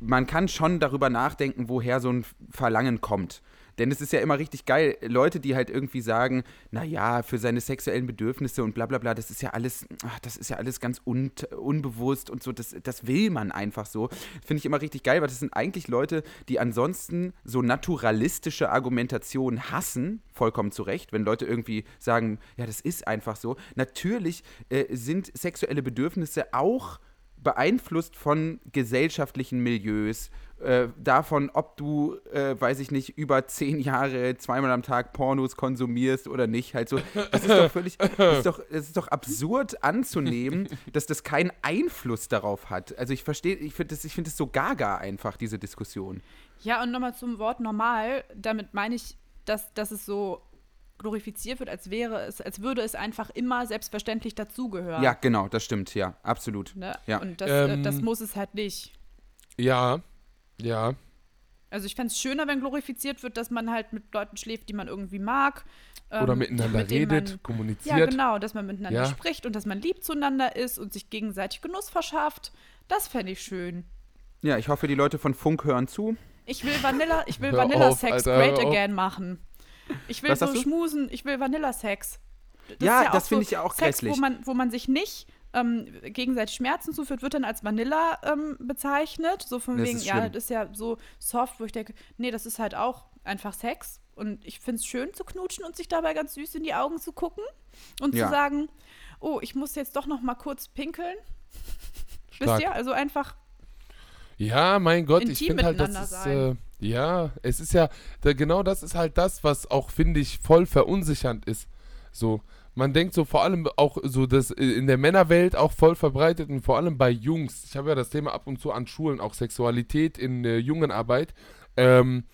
man kann schon darüber nachdenken, woher so ein Verlangen kommt. Denn es ist ja immer richtig geil, Leute, die halt irgendwie sagen, naja, für seine sexuellen Bedürfnisse und bla bla bla, das ist ja alles, ach, das ist ja alles ganz un unbewusst und so, das, das will man einfach so. Finde ich immer richtig geil, weil das sind eigentlich Leute, die ansonsten so naturalistische Argumentation hassen, vollkommen zu Recht, wenn Leute irgendwie sagen, ja, das ist einfach so. Natürlich äh, sind sexuelle Bedürfnisse auch beeinflusst von gesellschaftlichen Milieus, äh, davon, ob du, äh, weiß ich nicht, über zehn Jahre zweimal am Tag Pornos konsumierst oder nicht. Halt so, das ist doch völlig, das ist doch, das ist doch absurd anzunehmen, dass das keinen Einfluss darauf hat. Also ich verstehe, ich finde das, ich finde es so gaga einfach, diese Diskussion. ja, und nochmal zum Wort normal. Damit meine ich, dass, dass es so glorifiziert wird, als wäre es, als würde es einfach immer selbstverständlich dazugehören. Ja, genau, das stimmt, ja, absolut. Ne? Ja. Und das, äh, Ähm, das muss es halt nicht. Ja. Ja. Also ich fände es schöner, wenn glorifiziert wird, dass man halt mit Leuten schläft, die man irgendwie mag. Oder ähm, miteinander mit redet, Man, kommuniziert. ja, genau, dass man miteinander Ja. spricht und dass man lieb zueinander ist und sich gegenseitig Genuss verschafft. Das fände ich schön. Ja, ich hoffe, die Leute von Funk hören zu. Ich will Vanilla, ich will Hör Vanilla auf, Sex Alter, great again machen. Ich will Was so schmusen, ich will Vanilla Sex. Ja, ist das finde ich ja auch Sex, grässlich. Wo man, wo man sich nicht ähm, gegenseitig Schmerzen zuführt, wird dann als Vanilla ähm, bezeichnet. So von Das wegen, ja, das ist ja so soft, wo ich denke, nee, das ist halt auch einfach Sex. Und ich finde es schön zu knutschen und sich dabei ganz süß in die Augen zu gucken und Ja. zu sagen, oh, ich muss jetzt doch noch mal kurz pinkeln. Stark. Wisst ihr? Also einfach, Ja, mein Gott, ich finde halt, das ist, äh, ja, es ist ja, da, genau das ist halt das, was auch, finde ich, voll verunsichernd ist. So, man denkt so vor allem auch so, dass äh, in der Männerwelt auch voll verbreitet und vor allem bei Jungs, ich habe ja das Thema ab und zu an Schulen, auch Sexualität in äh, Jungenarbeit, ähm,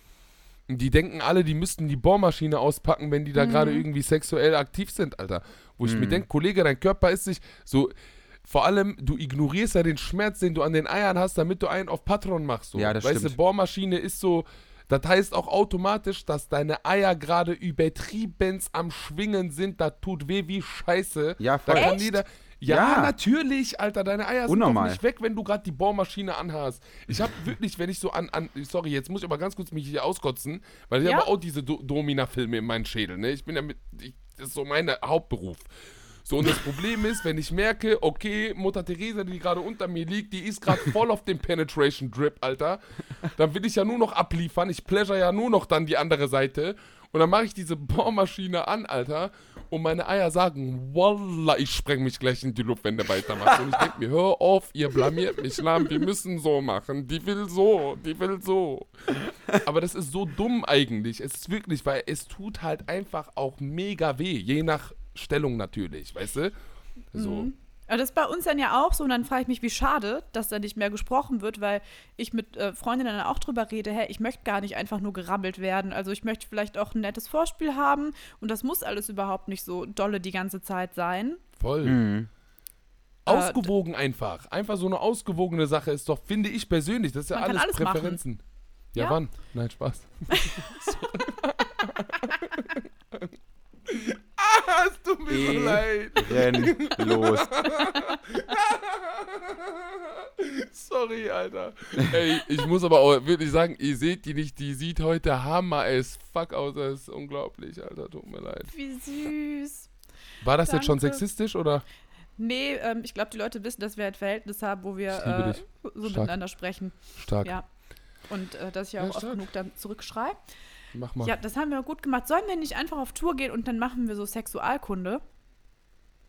die denken alle, die müssten die Bohrmaschine auspacken, wenn die da gerade irgendwie sexuell aktiv sind, Alter. Wo ich mir denke, Kollege, dein Körper ist sich so, vor allem, du ignorierst ja den Schmerz, den du an den Eiern hast, damit du einen auf Patron machst. So. Ja, das weißt stimmt. du, Bohrmaschine ist so, das heißt auch automatisch, dass deine Eier gerade übertrieben am Schwingen sind. Das tut weh wie Scheiße. Ja, da voll. kann jeder. Ja, Ja. natürlich, Alter, deine Eier sind Unnormal. doch nicht weg, wenn du gerade die Bohrmaschine anhast. Ich habe wirklich, wenn ich so an, an, sorry, jetzt muss ich aber ganz kurz mich hier auskotzen, weil ich Ja. habe auch diese Do Domina-Filme in meinen Schädel, ne? Ich bin ja mit, ich, das ist so mein Hauptberuf. So, und das Problem ist, wenn ich merke, okay, Mutter Teresa, die gerade unter mir liegt, die ist gerade voll auf dem Penetration Drip, Alter, dann will ich ja nur noch abliefern. Ich pleasure ja nur noch dann die andere Seite. Und dann mache ich diese Bohrmaschine an, Alter, und meine Eier sagen, Wallah, ich spreng mich gleich in die Luft, wenn der weitermacht. Und ich denke mir, hör auf, ihr blamiert mich, Lahm, wir müssen so machen. Die will so, die will so. Aber das ist so dumm eigentlich. Es ist wirklich, weil es tut halt einfach auch mega weh, je nach Stellung natürlich, weißt du? So. Aber das ist bei uns dann ja auch so und dann frage ich mich, wie schade, dass da nicht mehr gesprochen wird, weil ich mit äh, Freundinnen dann auch drüber rede, hey, ich möchte gar nicht einfach nur gerammelt werden. Also ich möchte vielleicht auch ein nettes Vorspiel haben und das muss alles überhaupt nicht so dolle die ganze Zeit sein. Voll. Mhm. Ausgewogen einfach. Einfach so eine ausgewogene Sache ist doch, finde ich persönlich, das ist ja alles, alles machen. Präferenzen. Ja, Ja. wann? Nein, Spaß. ah, es tut mir so Eh. leid. Renn los. Sorry, Alter. Ey, ich muss aber auch wirklich sagen, ihr seht die nicht, die sieht heute hammer as fuck aus. Das ist unglaublich, Alter. Tut mir leid. Wie süß. War das jetzt schon Danke. sexistisch oder? Nee, ähm, ich glaube, die Leute wissen, dass wir ein Verhältnis haben, wo wir äh, so Stark. miteinander sprechen. Stark. Ja. Und äh, dass ich Ja, auch oft genug dann zurückschreie. Mach mal. Ja, das haben wir gut gemacht. Sollen wir nicht einfach auf Tour gehen und dann machen wir so Sexualkunde?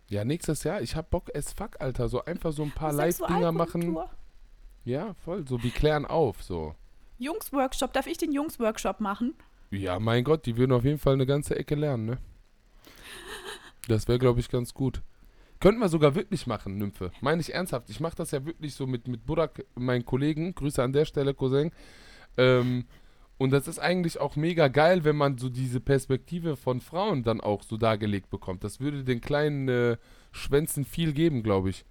Ja, nächstes Jahr. Ich hab Bock as fuck, Alter. So einfach so ein paar Live-Dinger machen. Ja, voll. So, wir klären auf, so. Jungs-Workshop, darf ich den Jungs-Workshop machen? Ja, mein Gott, die würden auf jeden Fall eine ganze Ecke lernen, ne? Das wäre, glaube ich, ganz gut. Könnten wir sogar wirklich machen, Nymphe. Meine ich ernsthaft. Ich mache das ja wirklich so mit, mit Burak, meinen Kollegen. Grüße an der Stelle, Cousin. Ähm, Und das ist eigentlich auch mega geil, wenn man so diese Perspektive von Frauen dann auch so dargelegt bekommt. Das würde den kleinen äh, Schwänzen viel geben, glaube ich.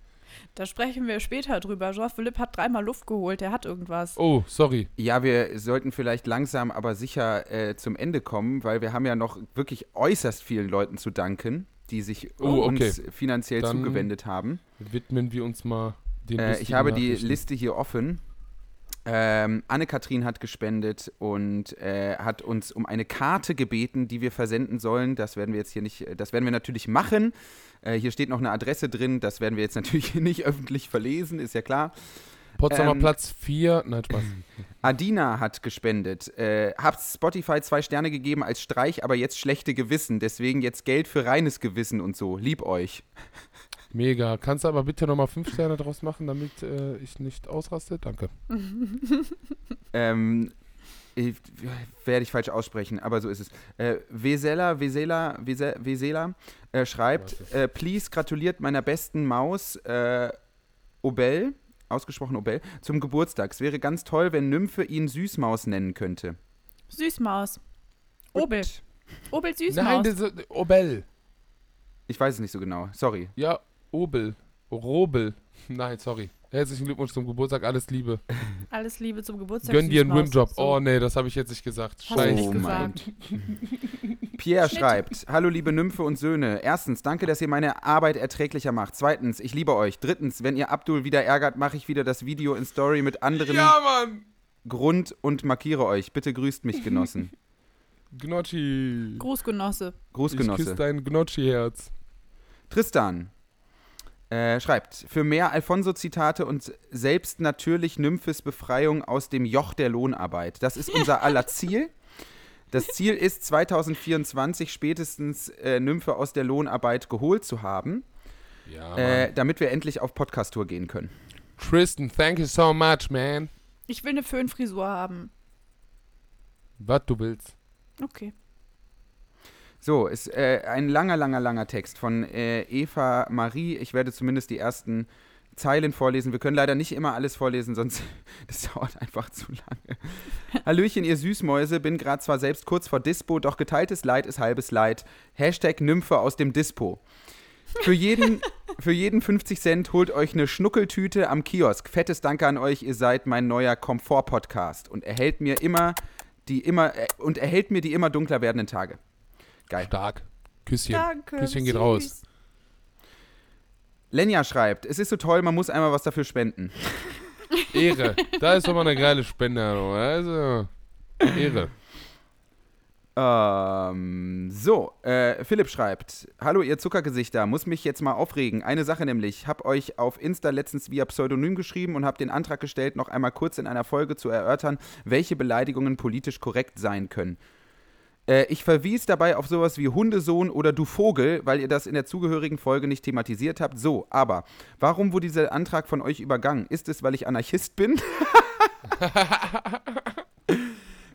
Da sprechen wir später drüber. Jean-Philippe hat dreimal Luft geholt, der hat irgendwas. Oh, sorry. Ja, wir sollten vielleicht langsam, aber sicher äh, zum Ende kommen, weil wir haben ja noch wirklich äußerst vielen Leuten zu danken, die sich Oh, okay. uns finanziell Dann- zugewendet haben. Widmen wir uns mal den Äh, ich habe die. Liste hier offen. Ähm, Anne-Kathrin hat gespendet und äh, hat uns um eine Karte gebeten, die wir versenden sollen. Das werden wir jetzt hier nicht, das werden wir natürlich machen. Äh, hier steht noch eine Adresse drin, das werden wir jetzt natürlich nicht öffentlich verlesen, ist ja klar. Potsdamer ähm, Platz 4. Nein, Spaß. Adina hat gespendet. Äh, habt Spotify zwei Sterne gegeben als Streich, aber jetzt schlechte Gewissen. Deswegen jetzt Geld für reines Gewissen und so. Lieb euch. Mega. Kannst du aber bitte nochmal 5 Sterne draus machen, damit äh, ich nicht ausraste? Danke. Ähm, ich, werde ich falsch aussprechen, aber so ist es. Äh, Wesela, Wesela, Wese- Wesela äh, schreibt, äh, please gratuliert meiner besten Maus äh, Obel, ausgesprochen Obel, zum Geburtstag. Es wäre ganz toll, wenn Nymphe ihn Süßmaus nennen könnte. Süßmaus. Obel. Obel Süßmaus. Nein, das ist Obel. Ich weiß es nicht so genau, sorry. Ja, Obel. Robel. Nein, sorry. Herzlichen Glückwunsch zum Geburtstag, alles Liebe. Alles Liebe zum Geburtstag. Gönn dir einen. Rimjob. So. Oh nee, das habe ich jetzt nicht gesagt. Scheiße. nicht Oh mein gesagt. Pierre Schnitt. schreibt, hallo liebe Nymphe und Söhne. Erstens, danke, dass ihr meine Arbeit erträglicher macht. Zweitens, ich liebe euch. Drittens, wenn ihr Abdul wieder ärgert, mache ich wieder das Video in Story mit anderem Ja, Mann. Grund und markiere euch. Bitte grüßt mich, Genossen. Gnocchi. Grußgenosse. Ich Grußgenosse. küsse dein Gnocchi-Herz. Tristan äh, schreibt, für mehr Alfonso-Zitate und selbst natürlich Nymphes Befreiung aus dem Joch der Lohnarbeit. Das ist unser aller Ziel. Das Ziel ist, 2024 spätestens äh, Nymphe aus der Lohnarbeit geholt zu haben, Ja, äh, damit wir endlich auf Podcast-Tour gehen können. Tristan, thank you so much, man. Ich will eine Föhnfrisur haben. Was du willst. Okay. So, ist äh, ein langer, langer, langer Text von äh, Eva Marie. Ich werde zumindest die ersten Zeilen vorlesen. Wir können leider nicht immer alles vorlesen, sonst das dauert einfach zu lange. Hallöchen, ihr Süßmäuse. Bin gerade zwar selbst kurz vor Dispo, doch geteiltes Leid ist halbes Leid. Hashtag Nymphe aus dem Dispo. Für jeden, für jeden 50 Cent holt euch eine Schnuckeltüte am Kiosk. Fettes Danke an euch, ihr seid mein neuer Komfort-Podcast und erhält mir immer die immer äh, und erhält mir die immer dunkler werdenden Tage. Geil. Stark. Küsschen. Danke. Küsschen geht süß. raus. Lenja schreibt, es ist so toll, man muss einmal was dafür spenden. Ehre. Da ist doch mal eine geile Spende. Also, Ehre. Ähm, so, äh, Philipp schreibt, hallo ihr Zuckergesichter, muss mich jetzt mal aufregen. Eine Sache nämlich, hab euch auf Insta letztens via Pseudonym geschrieben und hab den Antrag gestellt, noch einmal kurz in einer Folge zu erörtern, welche Beleidigungen politisch korrekt sein können. Äh, ich verwies dabei auf sowas wie Hundesohn oder du Vogel, weil ihr das in der zugehörigen Folge nicht thematisiert habt. So, aber warum wurde dieser Antrag von euch übergangen? Ist es, weil ich Anarchist bin?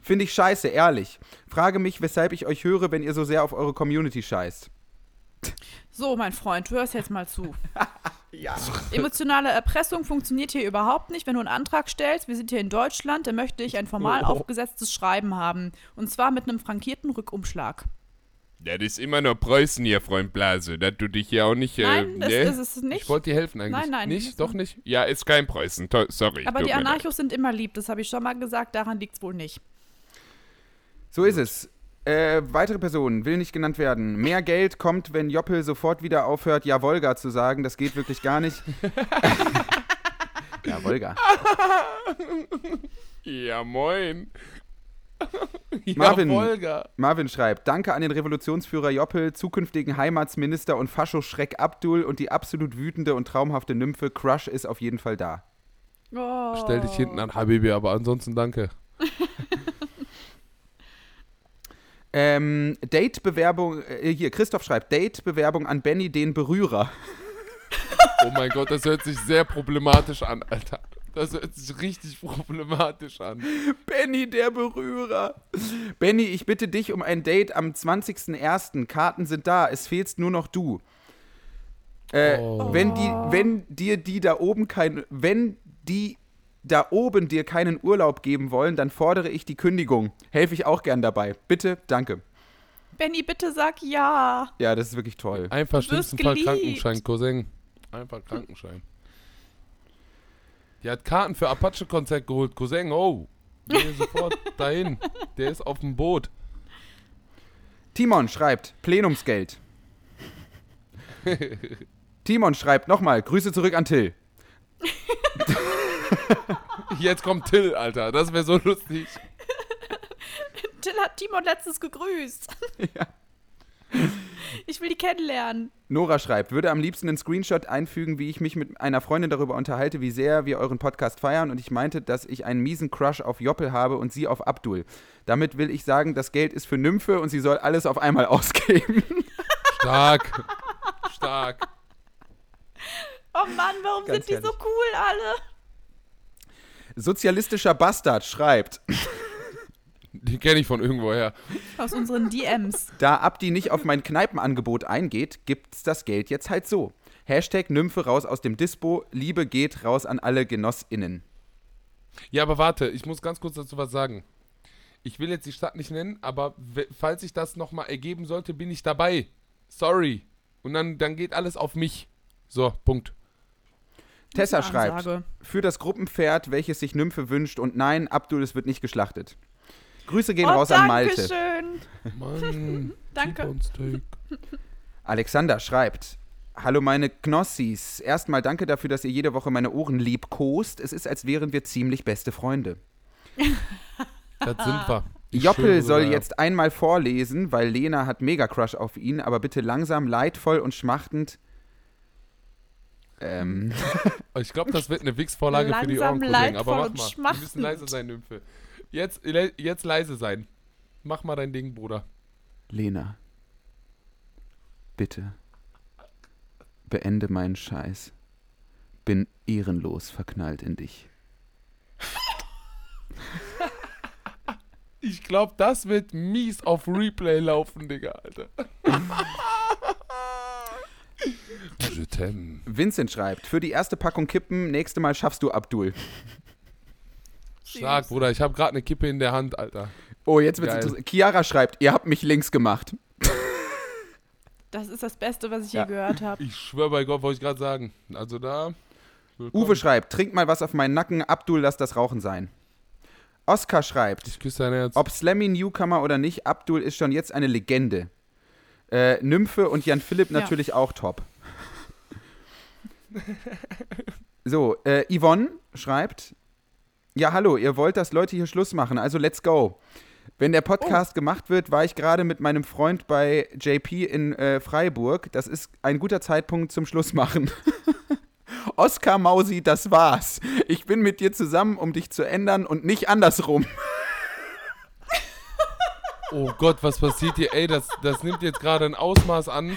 Finde ich scheiße, ehrlich. Frage mich, weshalb ich euch höre, wenn ihr so sehr auf eure Community scheißt. So, mein Freund, hörst jetzt mal zu. ja. Emotionale Erpressung funktioniert hier überhaupt nicht. Wenn du einen Antrag stellst, wir sind hier in Deutschland, dann möchte ich ein formal Oh. aufgesetztes Schreiben haben. Und zwar mit einem frankierten Rückumschlag. Das ist immer noch Preußen hier, Freund Blase. Dass du dich hier auch nicht. Nein, das ne? ist es nicht. Ich wollte dir helfen eigentlich. Nein, nein, Nicht? ist Doch nicht? Ja, ist kein Preußen. To sorry. Aber die. Anarchos sind immer lieb, das habe ich schon mal gesagt, daran liegt es wohl nicht. So ist es. Äh, weitere Personen, will nicht genannt werden. Mehr Geld kommt, wenn Joppel sofort wieder aufhört, ja, Wolga zu sagen. Das geht wirklich gar nicht. ja, Wolga. Ja, moin. ja, Marvin. Volga. Marvin schreibt, danke an den Revolutionsführer Joppel, zukünftigen Heimatsminister und Fascho-Schreck Abdul und die absolut wütende und traumhafte Nymphe. Crush ist auf jeden Fall da. Oh. Stell dich hinten an, Habibi, aber ansonsten danke. Ähm, Date-Bewerbung, äh, hier, Christoph schreibt, Date-Bewerbung an Benny, den Berührer. Oh mein Gott, das hört sich sehr problematisch an, Alter. Das hört sich richtig problematisch an. Benny, der Berührer. Benny, ich bitte dich um ein Date am 20.01. Karten sind da, es fehlst nur noch du. Äh, Oh. wenn, die, wenn dir die da oben kein, wenn die da oben dir keinen Urlaub geben wollen, dann fordere ich die Kündigung. Helfe ich auch gern dabei. Bitte, danke. Benny, bitte sag ja. Ja, das ist wirklich toll. Einfach schlimmsten Fall. Krankenschein, Cousin. Einfach Krankenschein. Die hat Karten für Apache-Konzert geholt, Cousin. Oh, geh sofort dahin. Der ist auf dem Boot. Timon schreibt, Plenumsgeld. Timon schreibt nochmal, Grüße zurück an Till. Jetzt kommt Till, Alter. Das wäre so lustig. Till hat Timon letztens gegrüßt. Ja. Ich will die kennenlernen. Nora schreibt, würde am liebsten einen Screenshot einfügen, wie ich mich mit einer Freundin darüber unterhalte, wie sehr wir euren Podcast feiern und ich meinte, dass ich einen miesen Crush auf Joppel habe und sie auf Abdul. Damit will ich sagen, das Geld ist für Nymphe und sie soll alles auf einmal ausgeben. Stark. Stark. Oh Mann, warum Ganz sind die so herrlich. cool alle? Sozialistischer Bastard schreibt, Die kenne ich von irgendwoher. Aus unseren DMs. da Abdi nicht auf mein Kneipenangebot eingeht, gibt's das Geld jetzt halt so. Hashtag Nymphe raus aus dem Dispo, Liebe geht raus an alle GenossInnen. Ja, aber warte, ich muss ganz kurz dazu was sagen. Ich will jetzt die Stadt nicht nennen, aber falls sich das nochmal ergeben sollte, bin ich dabei. Sorry. Und dann, dann geht alles auf mich. So, Punkt. Tessa schreibt, für das Gruppenpferd, welches sich Nymphe wünscht und nein, Abdul, es wird nicht geschlachtet. Grüße gehen oh, raus an Malte. Dankeschön. Mann. Danke. Alexander schreibt, Hallo meine Knossis, erstmal danke dafür, dass ihr jede Woche meine Ohren liebkost. Es ist, als wären wir ziemlich beste Freunde. Das sind wir. Ich Joppel soll jetzt einmal vorlesen, weil Lena hat mega Crush auf ihn, aber bitte langsam, leidvoll und schmachtend. Ähm, Ich glaube, das wird eine Wix-Vorlage für die Langsam, Ohren, Cousin. leidvoll Aber mach mal. Wir schmachtend. müssen leise sein, Nymphe. Jetzt, jetzt leise sein. Mach mal dein Ding, Bruder. Lena, bitte, beende meinen Scheiß. Bin ehrenlos verknallt in dich. Ich glaube, das wird mies auf Replay laufen, Digga, Alter. Je t'aime. Vincent schreibt, für die erste Packung Kippen, nächste Mal schaffst du Abdul. Stark, Bruder. Ich habe gerade eine Kippe in der Hand, Alter. Oh, jetzt wird's Geil. interessant. Chiara schreibt, ihr habt mich links gemacht. Das ist das Beste, was ich Ja. je gehört habe. Ich schwöre bei Gott, wollte ich gerade sagen. Also da. willkommen. Uwe schreibt, trink mal was auf meinen Nacken, Abdul, lass das Rauchen sein. Oskar schreibt, Ich küsse dein Herz. ob Slammy Newcomer oder nicht, Abdul ist schon jetzt eine Legende. Äh, Nymphe und Jan Philipp Ja. natürlich auch top. So, äh, Yvonne schreibt, ja hallo, ihr wollt, dass Leute hier Schluss machen, also let's go. Wenn der Podcast gemacht wird, war ich gerade mit meinem Freund bei JP in äh, Freiburg. Das ist ein guter Zeitpunkt zum Schluss machen. Oskar Mausi, das war's. Ich bin mit dir zusammen, um dich zu ändern und nicht andersrum. Oh Gott, was passiert hier? Ey, das, das nimmt jetzt gerade ein Ausmaß an.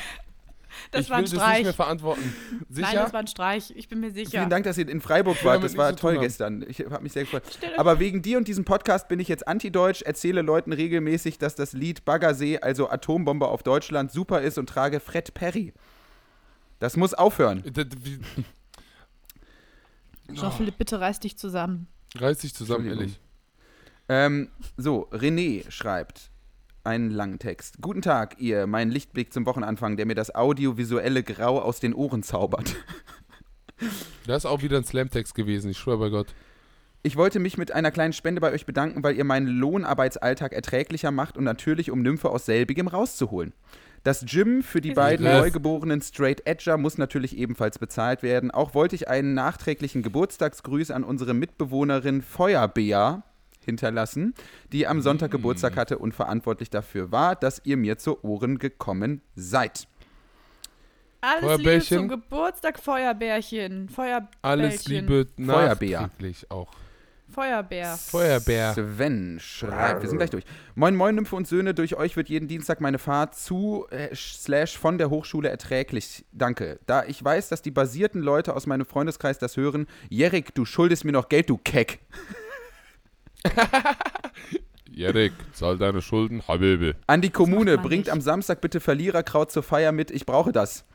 Das ich war will ein das nicht Streich. mehr verantworten. Sicher? Nein, das war ein Streich. Ich bin mir sicher. Vielen Dank, dass ihr in Freiburg wart. Das war toll gestern. Ich habe mich sehr gefreut. Aber wegen dir und diesem Podcast bin ich jetzt anti-deutsch, erzähle Leuten regelmäßig, dass das Lied Baggersee, also Atombombe auf Deutschland, super ist und trage Fred Perry. Das muss aufhören. Wie- Jean-Philipp, bitte reiß dich zusammen. Reiß dich zusammen, ehrlich. Ähm, so, René schreibt einen langen Text. Guten Tag, ihr, mein Lichtblick zum Wochenanfang, der mir das audiovisuelle Grau aus den Ohren zaubert. Das ist auch wieder ein Slam-Text gewesen, ich schwöre bei Gott. Ich wollte mich mit einer kleinen Spende bei euch bedanken, weil ihr meinen Lohnarbeitsalltag erträglicher macht und natürlich, um Nymphe aus selbigem rauszuholen. Das Gym für die beiden neugeborenen Straight Edger muss natürlich ebenfalls bezahlt werden. Auch wollte ich einen nachträglichen Geburtstagsgrüß an unsere Mitbewohnerin Feuerbea hinterlassen, die am Sonntag Geburtstag hatte und verantwortlich dafür war, dass ihr mir zu Ohren gekommen seid. Alles Liebe Feuerbärchen. zum Geburtstag, Feuerbärchen. Feuerbärchen. Alles Liebe Feuerbär. nachträglich auch. Feuerbär. Feuerbär. Sven schreibt, wir sind gleich durch. Moin Moin Nymphe und Söhne, durch euch wird jeden Dienstag meine Fahrt zu äh, slash von der Hochschule erträglich. Danke. Da ich weiß, dass die basierten Leute aus meinem Freundeskreis das hören, Jerik, du schuldest mir noch Geld, du Keck. Erik, zahl deine Schulden, Habibi. An die Kommune, bringt nicht. am Samstag bitte Verliererkraut zur Feier mit, ich brauche das.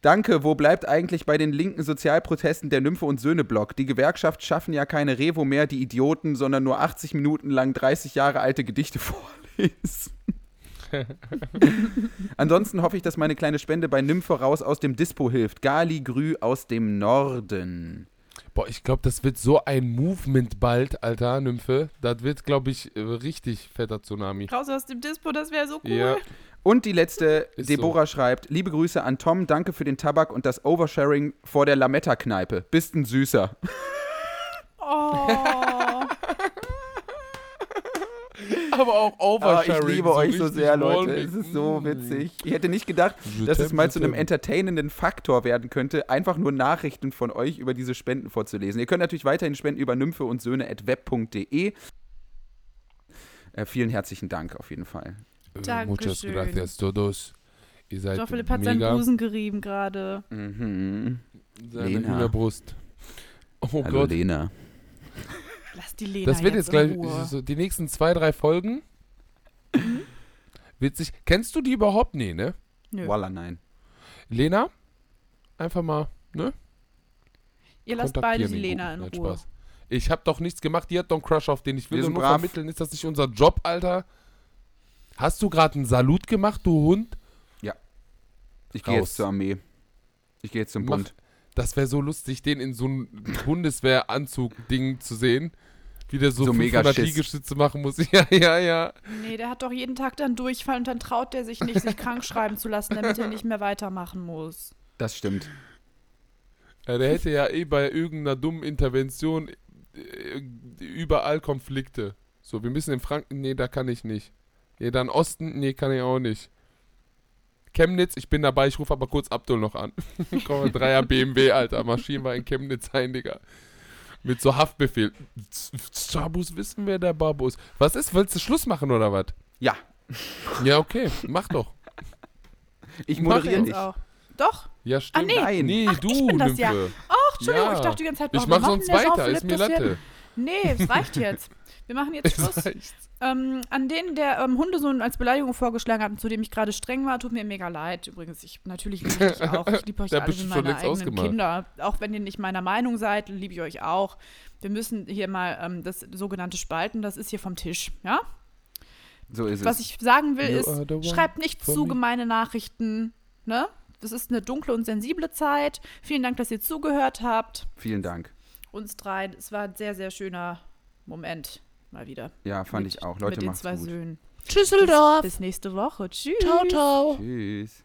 Danke, wo bleibt eigentlich bei den linken Sozialprotesten der Nymphe und Söhne-Block? Die Gewerkschaft schaffen ja keine Revo mehr, die Idioten, sondern nur 80 Minuten lang 30 Jahre alte Gedichte vorlesen. Ansonsten hoffe ich, dass meine kleine Spende bei Nymphe raus aus dem Dispo hilft. Gali Grü aus dem Norden. Boah, ich glaube, das wird so ein Movement bald, Alter, Nymphe. Das wird, glaube ich, äh, richtig fetter Tsunami. Raus aus dem Dispo, das wäre so cool. Ja. Und die letzte, Ist Deborah schreibt, liebe Grüße an Tom, danke für den Tabak und das Oversharing vor der Lametta-Kneipe. Bist ein Süßer. Oh. Aber auch Ah, Oversharing. ich liebe euch so sehr, Leute. Es ist so witzig. Ich hätte nicht gedacht, dass es mal zu einem entertainenden Faktor werden könnte, einfach nur Nachrichten von euch über diese Spenden vorzulesen. Ihr könnt natürlich weiterhin spenden über nymphe und Söhne.web.de. Äh, vielen herzlichen Dank auf jeden Fall. Äh, Muchas Dankeschön. gracias todos. Ihr seid Jean-Philipp hat seinen mega. Busen gerieben gerade. Mhm. Seine Lena. Hühnerbrust. Oh Hallo Gott. Lena. Lass die Lena Das wird jetzt gleich, so die nächsten zwei, drei Folgen. Mhm. Witzig. Kennst du die überhaupt? Nee, ne? Nö. Voila, nein. Lena? Einfach mal, ne? Ihr lasst beide die Lena in Ruhe. Spaß. Ich hab doch nichts gemacht, die hat doch einen Crush auf den. Ich will nur brav. vermitteln, ist das nicht unser Job, Alter? Hast du gerade einen Salut gemacht, du Hund? Ich gehe jetzt zur Armee. Ich gehe jetzt zum Mach- Bund. Das wäre so lustig, den in so einem Bundeswehranzug-Ding zu sehen. Wie der so, So mega 500 Schiss. Liegestütze machen muss. Ja, ja, ja. Nee, der hat doch jeden Tag dann Durchfall und dann traut der sich nicht, sich krank schreiben zu lassen, damit er nicht mehr weitermachen muss. Das stimmt. Ja, der hätte ja eh bei irgendeiner dummen Intervention äh, überall Konflikte. So, wir müssen in Franken, nee, da kann ich nicht. Nee, dann Osten, nee, kann ich auch nicht. Chemnitz, ich bin dabei, ich rufe aber kurz Abdul noch an. Komm, Dreier BMW, Alter, marschieren wir in Chemnitz ein, Digga. Mit so Haftbefehl. Schabus wissen, wer der Babu ist. Was ist, willst du Schluss machen oder was? Ja, Ja, okay, mach doch. ich Mach moderiere jetzt nicht. Auch. Doch. Ja, stimmt. nee. Nein. Nee, Ach, du, ich bin das ja. Nymphe. Ach, Entschuldigung, Ja. ich dachte die ganze Zeit, Ich oh, mach wir sonst weiter, ist mir das ja- Latte. Nee, es reicht jetzt. Wir machen jetzt Schluss. Ähm, an den, der ähm, Hundesohn als Beleidigung vorgeschlagen hat und zu dem ich gerade streng war, tut mir mega leid. Übrigens, ich natürlich liebe ich euch auch. Ich liebe euch alle wie meine eigenen ausgemacht. Kinder. Auch wenn ihr nicht meiner Meinung seid, liebe ich euch auch. Wir müssen hier mal ähm, das sogenannte Spalten, das ist hier vom Tisch, ja? So ist Was es. ich sagen will, You ist, schreibt nicht zu me. gemeine Nachrichten, ne? Das ist eine dunkle und sensible Zeit. Vielen Dank, dass ihr zugehört habt. Vielen Dank. Uns drei. Es war ein sehr, sehr schöner Moment. Mal wieder. Ja, fand mit, ich auch. Leute, mit den macht's zwei gut. Söhnen. Tschüsseldorf. Bis nächste Woche. Tschüss. Ciao, ciao. Tschüss.